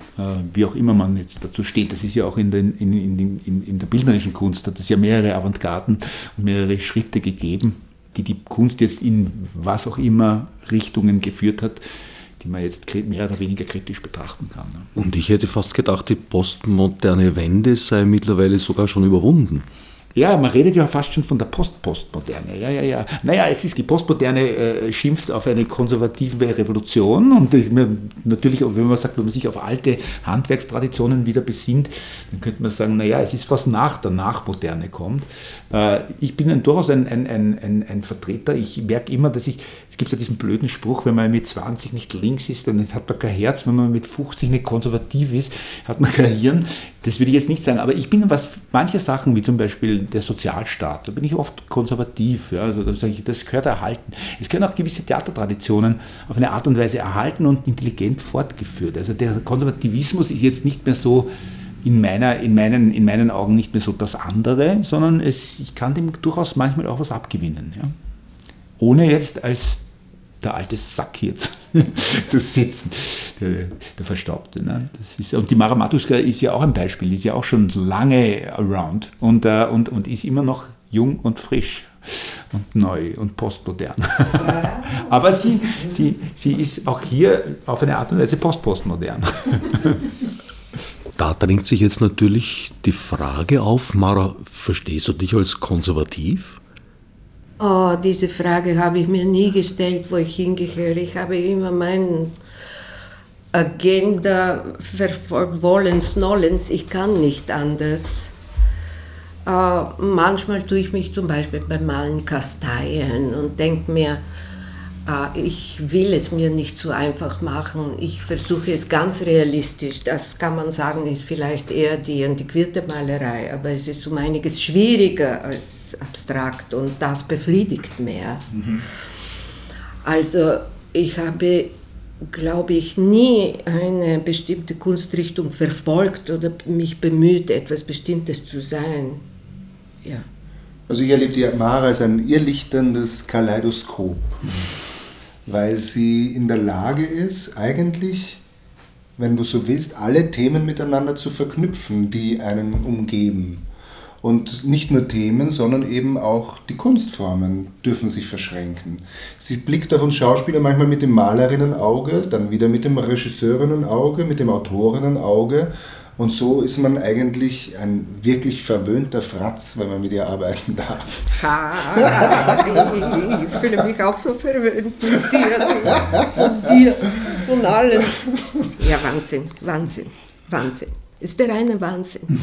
wie auch immer man jetzt dazu steht. Das ist ja auch in, den, in, in, in, in der bildnerischen Kunst, hat es ja mehrere Avantgarden Daten und mehrere Schritte gegeben, die die Kunst jetzt in was auch immer Richtungen geführt hat, die man jetzt mehr oder weniger kritisch betrachten kann.
Und ich hätte fast gedacht, die postmoderne Wende sei mittlerweile sogar schon überwunden.
Ja, man redet ja fast schon von der Post-Postmoderne. Ja, ja, ja. Naja, es ist die Postmoderne äh, schimpft auf eine konservative Revolution und ich, natürlich, wenn man sagt, wenn man sich auf alte Handwerkstraditionen wieder besinnt, dann könnte man sagen, naja, es ist was nach der Nachmoderne kommt. Äh, ich bin ein, durchaus ein, ein, ein, ein, Vertreter. Ich merke immer, dass ich, es gibt ja diesen blöden Spruch, wenn man mit 20 nicht links ist, dann hat man kein Herz. Wenn man mit 50 nicht konservativ ist, hat man kein Hirn. Das würde ich jetzt nicht sagen, aber ich bin, was manche Sachen, wie zum Beispiel der Sozialstaat, da bin ich oft konservativ. Ja, also da sage ich, das gehört erhalten. Es können auch gewisse Theatertraditionen auf eine Art und Weise erhalten und intelligent fortgeführt. Also der Konservativismus ist jetzt nicht mehr so in, meiner, in, meinen, in meinen Augen nicht mehr so das andere, sondern es, ich kann dem durchaus manchmal auch was abgewinnen. Ja. Ohne jetzt als der alte Sack hier zu, zu sitzen, der, der Verstaubte. Ne? Das ist, und die Mara Matuschka ist ja auch ein Beispiel, ist ja auch schon lange around und, äh, und, und ist immer noch jung und frisch und neu und postmodern. Aber sie, sie, sie ist auch hier auf eine Art und Weise postpostmodern.
Da drängt sich jetzt natürlich die Frage auf, Mara, verstehst du dich als konservativ?
Oh, diese Frage habe ich mir nie gestellt, wo ich hingehöre. Ich habe immer meine Agenda verfolgt, wollens, nollens. Ich kann nicht anders. Uh, manchmal tue ich mich zum Beispiel beim Malen kasteien und denke mir, ich will es mir nicht so einfach machen. Ich versuche es ganz realistisch. Das kann man sagen, ist vielleicht eher die antiquierte Malerei, aber es ist um einiges schwieriger als abstrakt und das befriedigt mehr. Mhm. Also ich habe glaube ich, nie eine bestimmte Kunstrichtung verfolgt oder mich bemüht, etwas Bestimmtes zu sein. Ja.
Also ich erlebe die Mara als ein irrlichterndes Kaleidoskop, weil sie in der Lage ist, eigentlich, wenn du so willst, alle Themen miteinander zu verknüpfen, die einen umgeben. Und nicht nur Themen, sondern eben auch die Kunstformen dürfen sich verschränken. Sie blickt auf uns Schauspieler manchmal mit dem Malerinnenauge, dann wieder mit dem Regisseurinnenauge, mit dem Autorinnenauge und so ist man eigentlich ein wirklich verwöhnter Fratz, wenn man mit ihr arbeiten darf.
ich fühle mich auch so verwöhnt mit dir, von dir, von allen. Ja, Wahnsinn, Wahnsinn, Wahnsinn. Ist der reine Wahnsinn.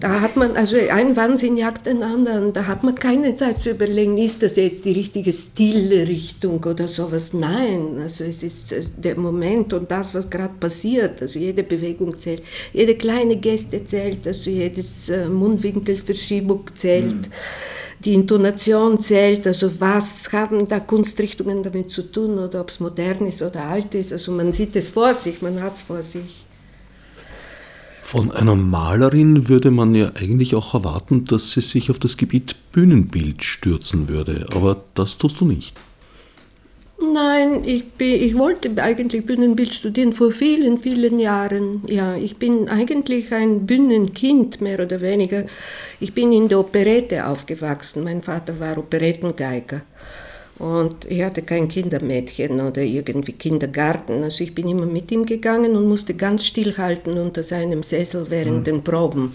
Da hat man, also ein Wahnsinn jagt den anderen, da hat man keine Zeit zu überlegen, ist das jetzt die richtige Stilrichtung oder sowas. Nein, also es ist äh, der Moment und das, was gerade passiert. Also jede Bewegung zählt, jede kleine Geste zählt, also jedes äh, Mundwinkelverschiebung zählt. Mhm. Die Intonation zählt, also was haben da Kunstrichtungen damit zu tun oder ob es modern ist oder alt ist. Also man sieht es vor sich, man hat es vor sich.
Von einer Malerin würde man ja eigentlich auch erwarten, dass sie sich auf das Gebiet Bühnenbild stürzen würde, aber das tust du nicht.
Nein, ich, bin, ich wollte eigentlich Bühnenbild studieren vor vielen, vielen Jahren. Ja, ich bin eigentlich ein Bühnenkind, mehr oder weniger. Ich bin in der Operette aufgewachsen. Mein Vater war Operettengeiger. Und ich hatte kein Kindermädchen oder irgendwie Kindergarten. Also ich bin immer mit ihm gegangen und musste ganz stillhalten unter seinem Sessel während mhm. den Proben.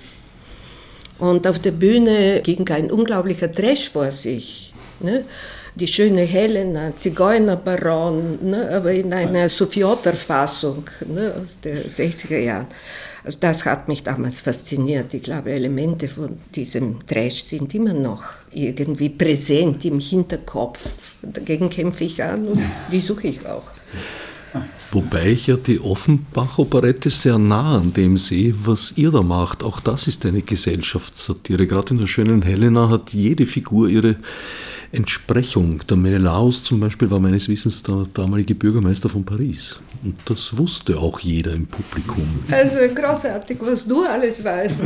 Und auf der Bühne ging ein unglaublicher Trash vor sich. Ne? Die schöne Helena, Zigeunerbaron, ne? aber in einer Sophioter-Fassung ne? aus den 60er Jahren. Also das hat mich damals fasziniert. Ich glaube, Elemente von diesem Trash sind immer noch irgendwie präsent im Hinterkopf. Dagegen kämpfe ich an und die suche ich auch.
Wobei ich ja die Offenbach-Operette sehr nah an dem sehe, was ihr da macht. Auch das ist eine Gesellschaftssatire. Gerade in der schönen Helena hat jede Figur ihre Entsprechung. Der Menelaus zum Beispiel war meines Wissens der damalige Bürgermeister von Paris. Und das wusste auch jeder im Publikum.
Also großartig, was du alles weißt.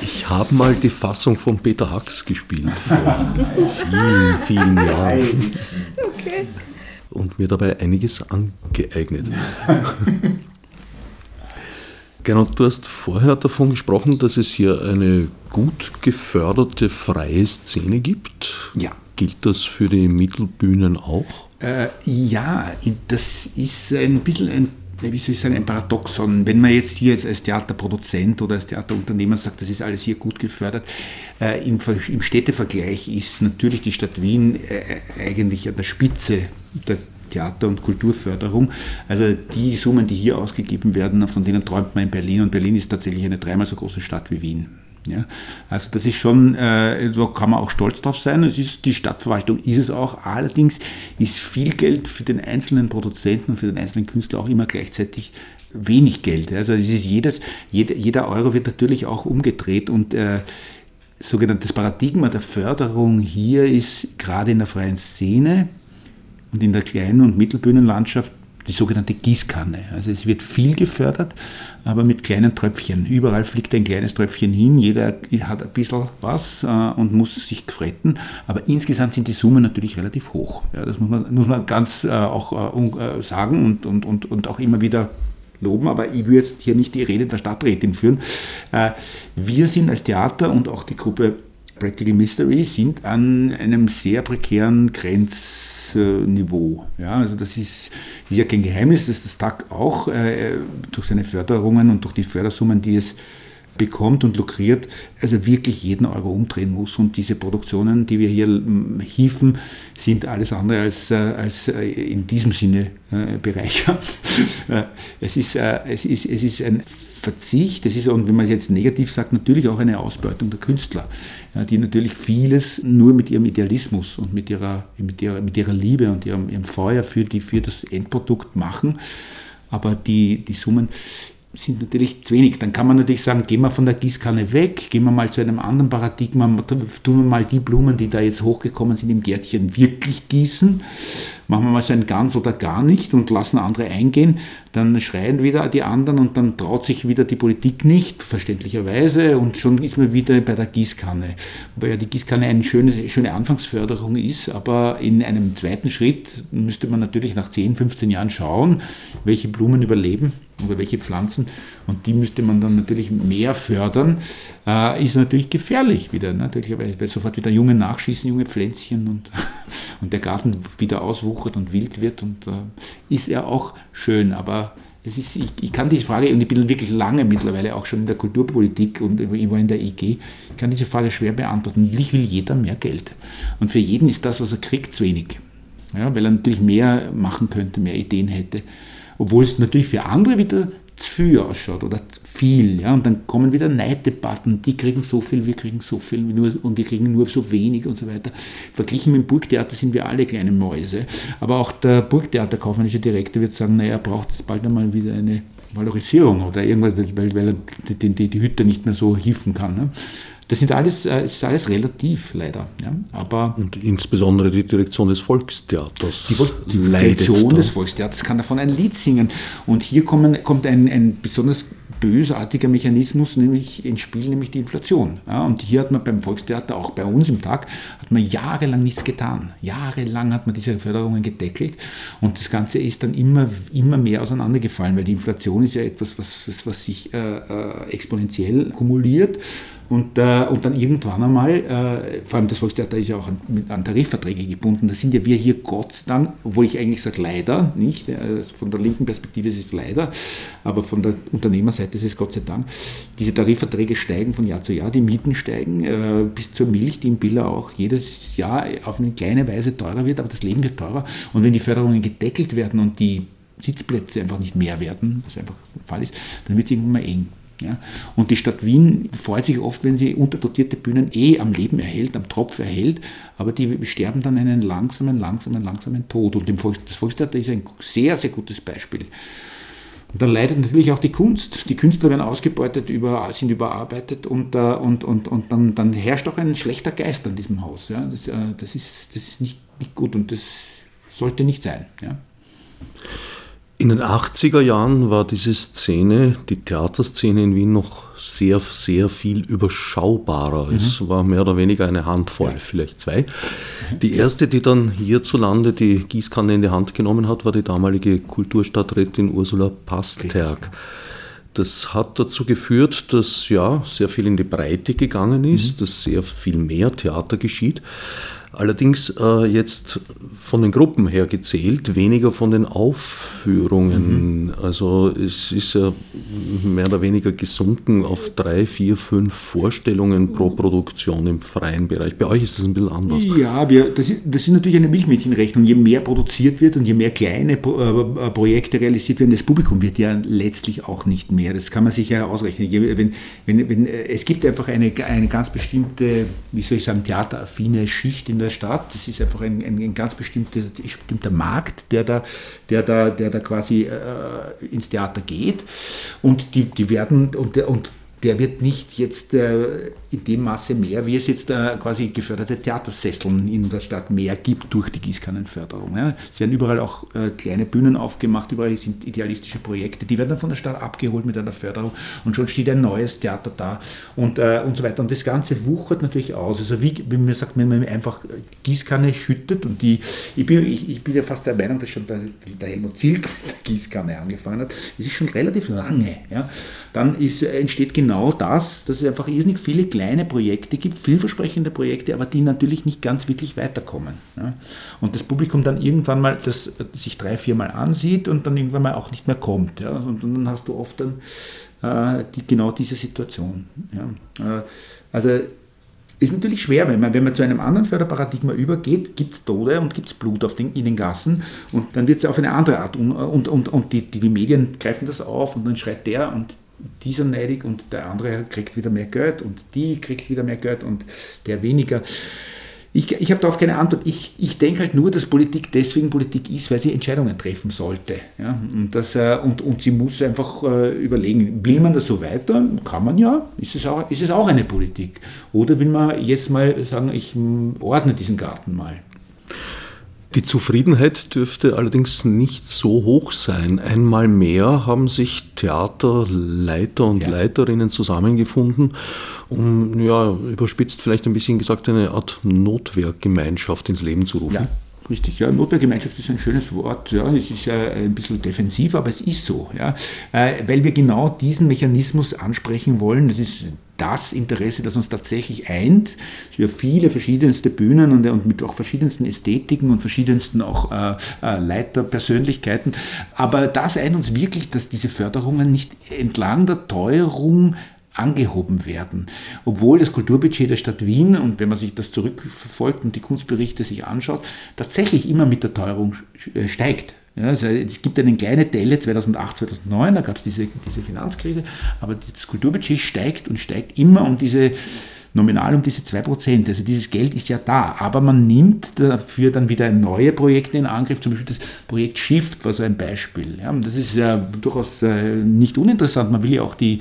ich habe mal die Fassung von Peter Hacks gespielt vor vielen, vielen Jahren. Okay. Und mir dabei einiges angeeignet. Genau, du hast vorher davon gesprochen, dass es hier eine gut geförderte freie Szene gibt.
Ja.
Gilt das für die Mittelbühnen auch?
Äh, ja, das ist ein bisschen ein wie soll ich sagen, ein Paradoxon. Wenn man jetzt hier als, Theaterproduzent oder als Theaterunternehmer sagt, das ist alles hier gut gefördert, äh, im, im, Städtevergleich ist natürlich die Stadt Wien äh, eigentlich an der Spitze der Theater- und Kulturförderung. Also die Summen, die hier ausgegeben werden, von denen träumt man in Berlin und Berlin ist tatsächlich eine dreimal so große Stadt wie Wien. Ja, also das ist schon, äh, da kann man auch stolz drauf sein. Es ist die Stadtverwaltung, ist es auch. Allerdings ist viel Geld für den einzelnen Produzenten und für den einzelnen Künstler auch immer gleichzeitig wenig Geld. Also es ist jedes, jeder, jeder Euro wird natürlich auch umgedreht und äh, sogenanntes Paradigma der Förderung hier ist gerade in der freien Szene und in der kleinen und Mittelbühnenlandschaft die sogenannte Gießkanne. Also es wird viel gefördert, aber mit kleinen Tröpfchen. Überall fliegt ein kleines Tröpfchen hin, jeder hat ein bisschen was äh, und muss sich fretten, aber insgesamt sind die Summen natürlich relativ hoch. Ja, das muss man, muss man ganz äh, auch äh, sagen und, und, und, und auch immer wieder loben, aber ich will jetzt hier nicht die Rede der Stadträtin führen. wir sind als Theater und auch die Gruppe Practical Mystery sind an einem sehr prekären Grenz Niveau. Ja, also das ist, ja kein Geheimnis, dass das TAG auch äh, durch seine Förderungen und durch die Fördersummen, die es bekommt und lukriert, also wirklich jeden Euro umdrehen muss. Und diese Produktionen, die wir hier hieven, sind alles andere als, äh, als äh, in diesem Sinne äh, bereichernd. es, ist, es, ist, es ist ein Verzicht, das ist, und wenn man jetzt negativ sagt, natürlich auch eine Ausbeutung der Künstler, ja, die natürlich vieles nur mit ihrem Idealismus und mit ihrer, mit ihrer, mit ihrer Liebe und ihrem, ihrem Feuer für, die, für das Endprodukt machen. Aber die, die Summen sind natürlich zu wenig. Dann kann man natürlich sagen, gehen wir von der Gießkanne weg, gehen wir mal zu einem anderen Paradigma, tun wir mal die Blumen, die da jetzt hochgekommen sind im Gärtchen, wirklich gießen machen wir mal so ein ganz oder gar nicht und lassen andere eingehen, dann schreien wieder die anderen und dann traut sich wieder die Politik nicht, verständlicherweise, und schon ist man wieder bei der Gießkanne. Wobei ja die Gießkanne eine schöne, schöne Anfangsförderung ist, aber in einem zweiten Schritt müsste man natürlich nach 10, 15 Jahren schauen, welche Blumen überleben oder welche Pflanzen. Und die müsste man dann natürlich mehr fördern, äh, ist natürlich gefährlich wieder, natürlich, weil, weil sofort wieder Junge nachschießen, junge Pflänzchen und, und der Garten wieder auswuchert und wild wird und äh, ist ja auch schön, aber es ist, ich, ich, kann diese Frage, und ich bin wirklich lange mittlerweile auch schon in der Kulturpolitik und war in der IG, ich kann diese Frage schwer beantworten. Ich will jeder mehr Geld. Und für jeden ist das, was er kriegt, zu wenig. Ja, weil er natürlich mehr machen könnte, mehr Ideen hätte. Obwohl es natürlich für andere wieder zu viel ausschaut oder viel. Ja? Und dann kommen wieder Neiddebatten, die kriegen so viel, wir kriegen so viel nur, und wir kriegen nur so wenig und so weiter. Verglichen mit dem Burgtheater sind wir alle kleine Mäuse. Aber auch der Burgtheaterkaufmännische Direktor wird sagen, naja, braucht es bald einmal wieder eine Valorisierung oder irgendwas, weil, weil er die, die, die Hütte nicht mehr so hieven kann. Ne? Das sind alles, äh, es ist alles relativ, leider. Ja. Aber
Und insbesondere die Direktion des Volkstheaters.
Die, Volks die Direktion da. des Volkstheaters kann davon ein Lied singen. Und hier kommen, kommt ein, ein besonders bösartiger Mechanismus nämlich ins Spiel, nämlich die Inflation. Ja, und hier hat man beim Volkstheater, auch bei uns im Tag, hat man jahrelang nichts getan. Jahrelang hat man diese Förderungen gedeckelt und das Ganze ist dann immer, immer mehr auseinandergefallen, weil die Inflation ist ja etwas, was, was, was sich äh, äh exponentiell kumuliert und, äh, und dann irgendwann einmal, äh, vor allem das Volkstheater ist ja auch an, an, Tarifverträge gebunden, da sind ja wir hier Gott sei Dank, obwohl ich eigentlich sage leider, nicht, äh, von der linken Perspektive ist es leider, aber von der Unternehmerseite ist es Gott sei Dank, diese Tarifverträge steigen von Jahr zu Jahr, die Mieten steigen, äh, bis zur Milch, die im Biller auch jedes Jahr auf eine kleine Weise teurer wird, aber das Leben wird teurer und wenn die Förderungen gedeckelt werden und die Sitzplätze einfach nicht mehr werden, was einfach der Fall ist, dann wird es irgendwann mal eng. Ja. Und die Stadt Wien freut sich oft, wenn sie unterdotierte Bühnen eh am Leben erhält, am Tropf erhält, aber die sterben dann einen langsamen, langsamen, langsamen Tod. Und das Volkstheater ist ein sehr, sehr gutes Beispiel. Und dann leidet natürlich auch die Kunst. Die Künstler werden ausgebeutet, über, sind überarbeitet und, äh, und, und, und dann, dann, herrscht auch ein schlechter Geist an diesem Haus. Ja. Das, äh, das, ist, das ist nicht, nicht gut und das sollte nicht sein. Ja.
In den 80er Jahren war diese Szene, die Theaterszene in Wien noch sehr, sehr viel überschaubarer. Mhm. Es war mehr oder weniger eine Handvoll, ja. vielleicht zwei. Die erste, die dann hierzulande die Gießkanne in die Hand genommen hat, war die damalige Kulturstadträtin Ursula Pasterk. Das hat dazu geführt, dass ja sehr viel in die Breite gegangen ist, mhm. dass sehr viel mehr Theater geschieht. Allerdings äh, jetzt von den Gruppen her gezählt, weniger von den Aufführungen. Mhm. Also es ist ja mehr oder weniger gesunken auf drei, vier, fünf Vorstellungen pro Produktion im freien Bereich. Bei euch ist das ein bisschen anders.
Ja, wir, das, ist, das ist natürlich eine Milchmädchenrechnung. Je mehr produziert wird und je mehr kleine Pro, äh, Projekte realisiert werden, das Publikum wird ja letztlich auch nicht mehr. Das kann man sich ja ausrechnen. Wenn, wenn, wenn, es gibt einfach eine, eine ganz bestimmte, wie soll ich sagen, theateraffine Schicht in der der Stadt. Das ist einfach ein, ein, ein ganz bestimmter, bestimmter Markt, der da, der da, der da quasi äh, ins Theater geht. Und die, die werden, und, und der wird nicht jetzt äh, in dem Maße mehr, wie es jetzt äh, quasi geförderte Theatersesseln in der Stadt mehr gibt durch die Gießkannenförderung. Ja. Es werden überall auch äh, kleine Bühnen aufgemacht, überall sind idealistische Projekte, die werden dann von der Stadt abgeholt mit einer Förderung und schon steht ein neues Theater da und, äh, und so weiter. Und das Ganze wuchert natürlich aus. Also wie, wie man sagt, wenn man einfach Gießkanne schüttet und die, ich bin, ich, ich bin ja fast der Meinung, dass schon der, der Helmut Zilk mit der Gießkanne angefangen hat. Es ist schon relativ lange. Ja. Dann ist, entsteht genau genau das, dass es einfach irrsinnig viele kleine Projekte gibt, vielversprechende Projekte, aber die natürlich nicht ganz wirklich weiterkommen. Ja. Und das Publikum dann irgendwann mal das sich drei, vier Mal ansieht und dann irgendwann mal auch nicht mehr kommt. Ja. Und, dann hast du oft dann äh, die, genau diese Situation. Ja. Äh, also ist natürlich schwer, wenn man, wenn man zu einem anderen Förderparadigma übergeht, gibt es Tode und gibt es Blut auf den, in den Gassen und dann wird es auf eine andere Art und, und, und, und die, die Medien greifen das auf und dann schreit der und dieser neidig und der andere kriegt wieder mehr Geld und die kriegt wieder mehr Geld und der weniger. Ich, ich habe darauf keine Antwort. Ich, ich denke halt nur, dass Politik deswegen Politik ist, weil sie Entscheidungen treffen sollte. Ja? Und, das, äh, und, und sie muss einfach äh, überlegen, will man das so weiter? Kann man ja. Ist es, auch, ist es auch eine Politik? Oder will man jetzt mal sagen, ich ordne diesen Garten mal?
Die Zufriedenheit dürfte allerdings nicht so hoch sein. Einmal mehr haben sich Theaterleiter und ja. Leiterinnen zusammengefunden, um, ja, überspitzt vielleicht ein bisschen gesagt, eine Art Notwehrgemeinschaft ins Leben zu rufen.
Ja. Richtig, ja, Notwehrgemeinschaft ist ein schönes Wort, ja, es ist ja ein bisschen defensiv, aber es ist so, ja, äh, weil wir genau diesen Mechanismus ansprechen wollen. Das ist das Interesse, das uns tatsächlich eint. Es sind viele verschiedenste Bühnen und, und mit auch verschiedensten Ästhetiken und verschiedensten auch äh, äh, Leiterpersönlichkeiten. Aber das eint uns wirklich, dass diese Förderungen nicht entlang der Teuerung angehoben werden. Obwohl das Kulturbudget der Stadt Wien, und wenn man sich das zurückverfolgt und die Kunstberichte sich anschaut, tatsächlich immer mit der Teuerung äh, steigt. Ja, also es gibt eine kleine Delle 2008, 2009, da gab es diese, diese Finanzkrise, aber das Kulturbudget steigt und steigt immer um diese nominal um diese 2%. Also dieses Geld ist ja da, aber man nimmt dafür dann wieder neue Projekte in Angriff, zum Beispiel das Projekt Shift war so ein Beispiel. Ja, das ist ja durchaus äh, nicht uninteressant. Man will ja auch die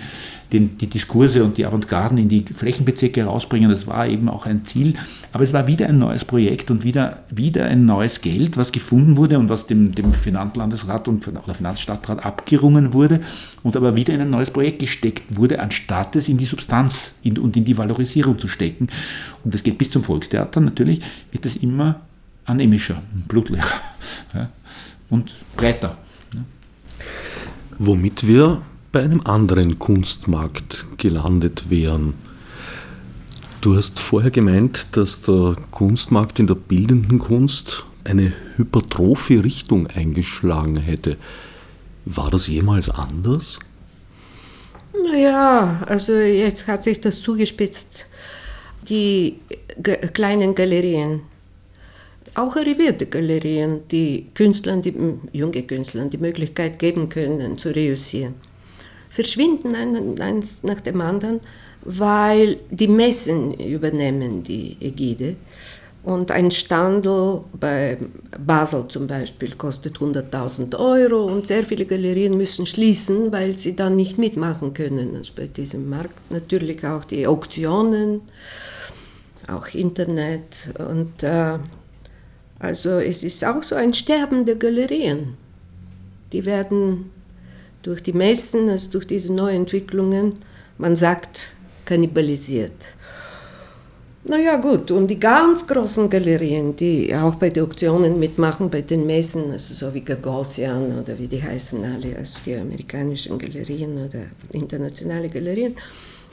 den, die Diskurse und die Avantgarden in die Flächenbezirke rausbringen. Das war eben auch ein Ziel. Aber es war wieder ein neues Projekt und wieder, wieder ein neues Geld, was gefunden wurde und was dem, dem Finanzlandesrat und oder Finanzstadtrat abgerungen wurde und aber wieder in ein neues Projekt gesteckt wurde, anstatt es in die Substanz in, und in die Valorisierung zu stecken. Und das geht bis zum Volkstheater. Natürlich wird das immer anemischer, blutleerer ja, und breiter. Ja.
Womit wir bei einem anderen Kunstmarkt gelandet wären. Du hast vorher gemeint, dass der Kunstmarkt in der bildenden Kunst eine hypertrophe Richtung eingeschlagen hätte. War das jemals anders?
Naja, also jetzt hat sich das zugespitzt. Die kleinen Galerien, auch arrivierte Galerien, die Künstlern, die junge Künstlern die Möglichkeit geben können, zu reüssieren verschwinden eins nach dem anderen, weil die Messen übernehmen die Ägide. Und ein Standel bei Basel zum Beispiel kostet 100.000 Euro und sehr viele Galerien müssen schließen, weil sie dann nicht mitmachen können. Also bei diesem Markt natürlich auch die Auktionen, auch Internet. Und äh, also es ist auch so ein Sterben der Galerien. Die werden durch die Messen, also durch diese Neuentwicklungen, man sagt, kannibalisiert. Naja gut, und die ganz großen Galerien, die auch bei den Auktionen mitmachen, bei den Messen, also so wie Gagosian oder wie die heißen alle, also die amerikanischen Galerien oder internationale Galerien,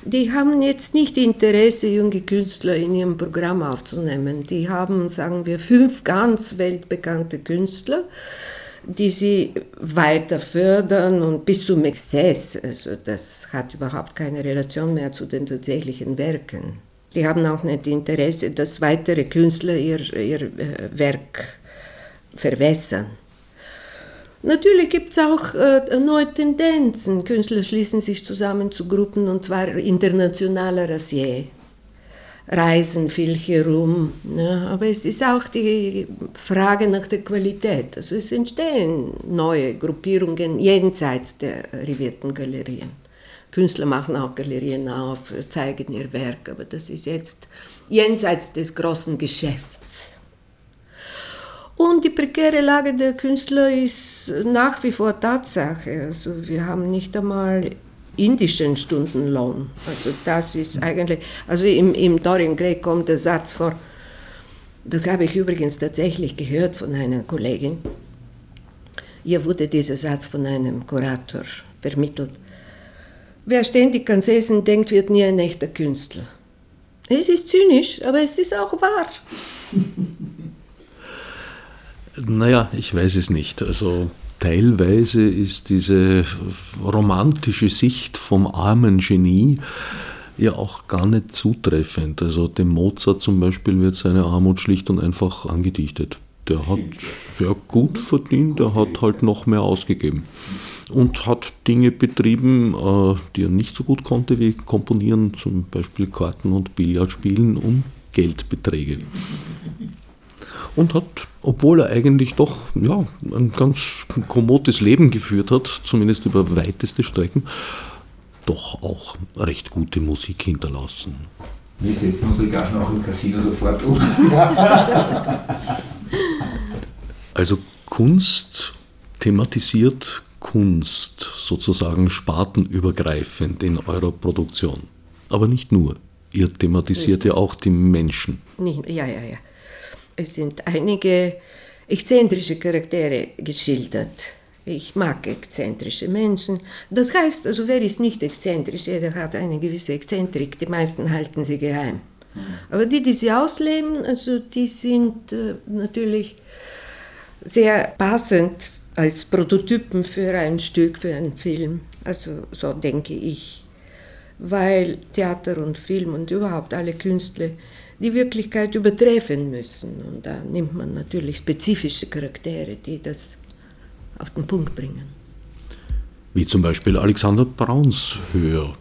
die haben jetzt nicht Interesse, junge Künstler in ihrem Programm aufzunehmen. Die haben, sagen wir, fünf ganz weltbekannte Künstler, die sie weiter fördern und bis zum Exzess. Also das hat überhaupt keine Relation mehr zu den tatsächlichen Werken. Die haben auch nicht Interesse, dass weitere Künstler ihr, ihr äh, Werk verwässern. Natürlich gibt es auch äh, neue Tendenzen. Künstler schließen sich zusammen zu Gruppen und zwar internationaler Rasier. Reisen viel herum. Ne? Aber es ist auch die Frage nach der Qualität. Also es entstehen neue Gruppierungen jenseits der rivierten Galerien. Künstler machen auch Galerien auf, zeigen ihr Werk, aber das ist jetzt jenseits des großen Geschäfts. Und die prekäre Lage der Künstler ist nach wie vor Tatsache. Also wir haben nicht einmal indischen Stundenlohn. Also das ist eigentlich, also im, im Dorian Gray kommt der Satz vor, das habe ich übrigens tatsächlich gehört von einer Kollegin. Ihr wurde dieser Satz von einem Kurator vermittelt. Wer ständig ans Essen denkt, wird nie ein echter Künstler. Es ist zynisch, aber es ist auch wahr.
Naja, ich weiß es nicht. Also teilweise ist diese romantische Sicht vom armen Genie ja auch gar nicht zutreffend. Also dem Mozart zum Beispiel wird seine Armut schlicht und einfach angedichtet. Der hat sehr gut verdient, der hat halt noch mehr ausgegeben und hat Dinge betrieben, äh, die er nicht so gut konnte wie Komponieren, zum Beispiel Karten und Billardspielen um Geldbeträge und hat, obwohl er eigentlich doch ja, ein ganz kommodes Leben geführt hat, zumindest über weiteste Strecken, doch auch recht gute Musik hinterlassen.
Wir setzen unsere Gagen auch im Casino sofort um.
also Kunst thematisiert Kunst sozusagen spartenübergreifend in eurer Produktion. Aber nicht nur. Ihr thematisiert ja auch die Menschen.
Ja, ja, ja. Es sind einige exzentrische Charaktere geschildert. Ich mag exzentrische Menschen. Das heißt, also wer ist nicht exzentrisch? Jeder hat eine gewisse Exzentrik. Die meisten halten sie geheim. Aber die, die sie ausleben, also die sind äh, natürlich sehr passend als Prototypen für ein Stück, für einen Film. Also so denke ich. Weil Theater und Film und überhaupt alle Künstler die Wirklichkeit übertreffen müssen. Und da nimmt man natürlich spezifische Charaktere, die das auf den Punkt bringen.
Wie zum Beispiel Alexander Braunshöher.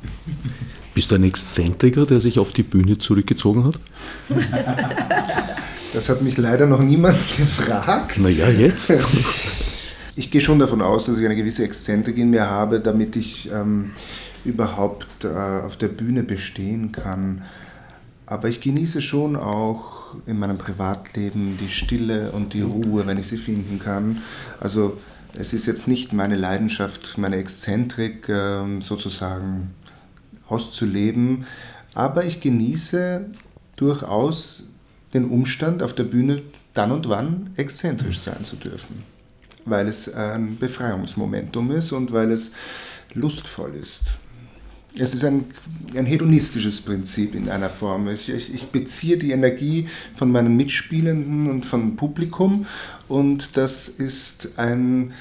Bist du ein Exzentriker, der sich auf die Bühne zurückgezogen hat?
Das hat mich leider noch niemand gefragt.
Naja, jetzt.
Ich gehe schon davon aus, dass ich eine gewisse Exzentrik in mir habe, damit ich ähm, überhaupt äh, auf der Bühne bestehen kann. Aber ich genieße schon auch in meinem Privatleben die Stille und die Ruhe, wenn ich sie finden kann. Also es ist jetzt nicht meine Leidenschaft, meine Exzentrik ähm, sozusagen auszuleben, aber ich genieße durchaus den Umstand, auf der Bühne dann und wann exzentrisch sein zu dürfen, weil es ein Befreiungsmomentum ist und weil es lustvoll ist. Es ist ein, ein hedonistisches Prinzip in einer Form. Ich, ich, ich, beziehe die Energie von meinen Mitspielenden und vom Publikum und das ist ein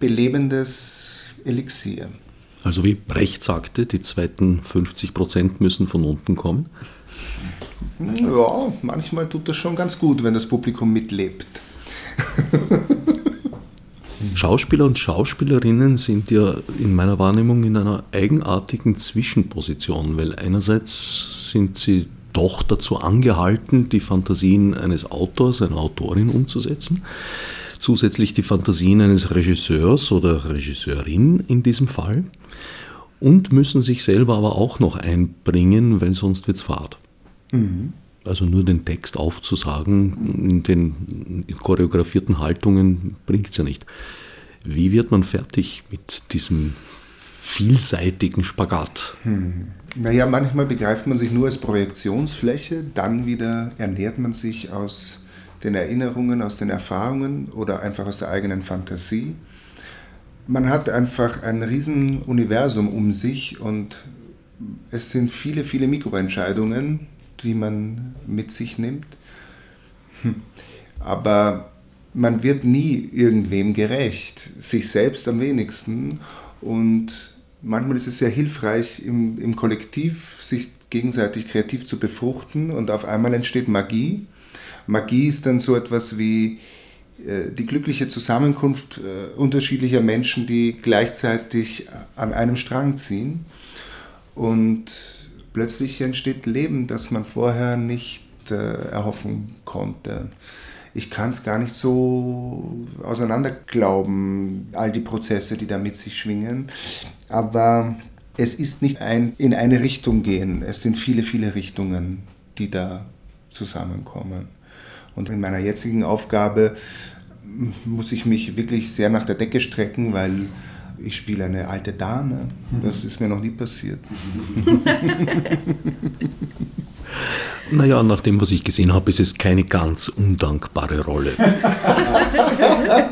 belebendes Elixier.
Also wie Brecht sagte, die zweiten 50 Prozent müssen von unten kommen?
Ja, manchmal tut das schon ganz gut, wenn das Publikum mitlebt.
Schauspieler und Schauspielerinnen sind ja in meiner Wahrnehmung in einer eigenartigen Zwischenposition, weil einerseits sind sie doch dazu angehalten, die Fantasien eines Autors, einer Autorin umzusetzen, zusätzlich die Fantasien eines Regisseurs oder Regisseurin in diesem Fall und müssen sich selber aber auch noch einbringen, weil sonst wird es fad. Mhm. Also nur den Text aufzusagen in den choreografierten Haltungen bringt es ja nicht. Wie wird man fertig mit diesem vielseitigen Spagat?
Hm. Naja, manchmal begreift man sich nur als Projektionsfläche, dann wieder ernährt man sich aus den Erinnerungen, aus den Erfahrungen oder einfach aus der eigenen Fantasie. Man hat einfach ein Riesenuniversum um sich und es sind viele, viele Mikroentscheidungen, die man mit sich nimmt. Hm. Aber man wird nie irgendwem gerecht, sich selbst am wenigsten. Und manchmal ist es sehr hilfreich, im, im Kollektiv sich gegenseitig kreativ zu befruchten und auf einmal entsteht Magie. Magie ist dann so etwas wie äh, die glückliche Zusammenkunft äh, unterschiedlicher Menschen, die gleichzeitig an einem Strang ziehen. Und plötzlich entsteht Leben, das man vorher nicht äh, erhoffen konnte. Ich kann es gar nicht so auseinanderglauben, all die Prozesse, die da mit sich schwingen. Aber es ist nicht ein in eine Richtung gehen. Es sind viele, viele Richtungen, die da zusammenkommen. Und in meiner jetzigen Aufgabe muss ich mich wirklich sehr nach der Decke strecken, weil ich spiele eine alte Dame. Das ist mir noch nie passiert.
naja, nach dem, was ich gesehen habe, ist es keine ganz undankbare Rolle.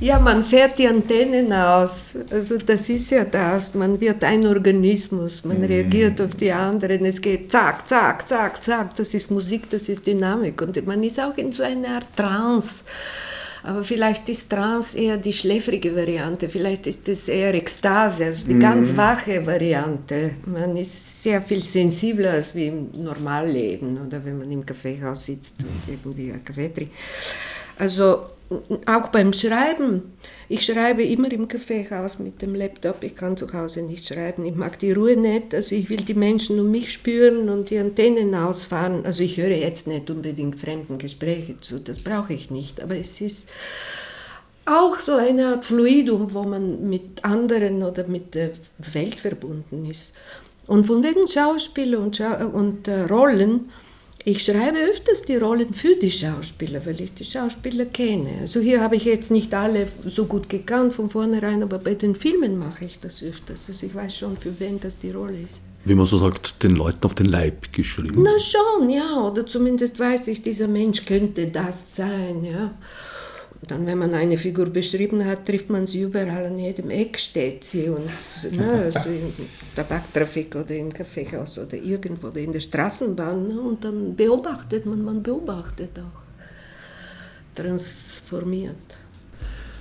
ja, man fährt die Antennen aus. Also das ist ja das. Man wird ein Organismus, man mhm. reagiert auf die anderen. Es geht zack, zack, zack, zack. Das ist Musik, das ist Dynamik. Und man ist auch in so einer Art Trance. Aber vielleicht ist Trance eher die schläfrige Variante, vielleicht ist es eher Ekstase, also die mhm. ganz wache Variante. Man ist sehr viel sensibler als wie im Normalleben oder wenn man im Kaffeehaus sitzt und irgendwie einen Kaffee trinkt. Also auch beim Schreiben ich schreibe immer im Kaffeehaus mit dem Laptop. Ich kann zu Hause nicht schreiben. Ich mag die Ruhe nicht. Also ich will die Menschen um mich spüren und die Antennen ausfahren. Also ich höre jetzt nicht unbedingt fremden Gespräche zu. Das brauche ich nicht. Aber es ist auch so eine Art Fluidum, wo man mit anderen oder mit der Welt verbunden ist. Und von wegen Schauspieler und, Schau und äh, Rollen ich schreibe öfters die Rollen für die Schauspieler, weil ich die Schauspieler kenne. Also hier habe ich jetzt nicht alle so gut gekannt von vornherein, aber bei den Filmen mache ich das öfters. Also ich weiß schon, für wen das die Rolle ist.
Wie man so sagt, den Leuten auf den Leib geschrieben?
Na schon, ja. Oder zumindest weiß ich, dieser Mensch könnte das sein, ja. Dann, wenn man eine Figur beschrieben hat, trifft man sie überall, an jedem Eck steht sie. Und, ne, also im Tabaktrafik oder im Kaffeehaus oder irgendwo oder in der Straßenbahn. Ne, und dann beobachtet man, man beobachtet auch. Transformiert.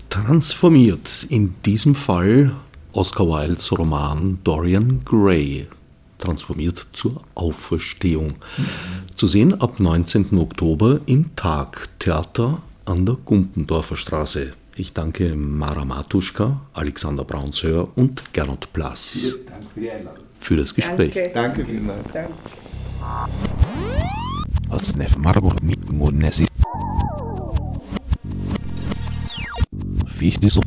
Transformiert. In diesem Fall Oscar Wildes Roman Dorian Gray. Transformiert zur Auferstehung. Mhm. Zu sehen ab 19. Oktober im Tag Theater an der Gumpendorfer Straße. Ich danke Mara Matuschka, Alexander Braunshöher und Gernot Plass Vielen Dank für das Gespräch.
Danke, danke vielmals. Danke. Als Nef mit. Fichtes.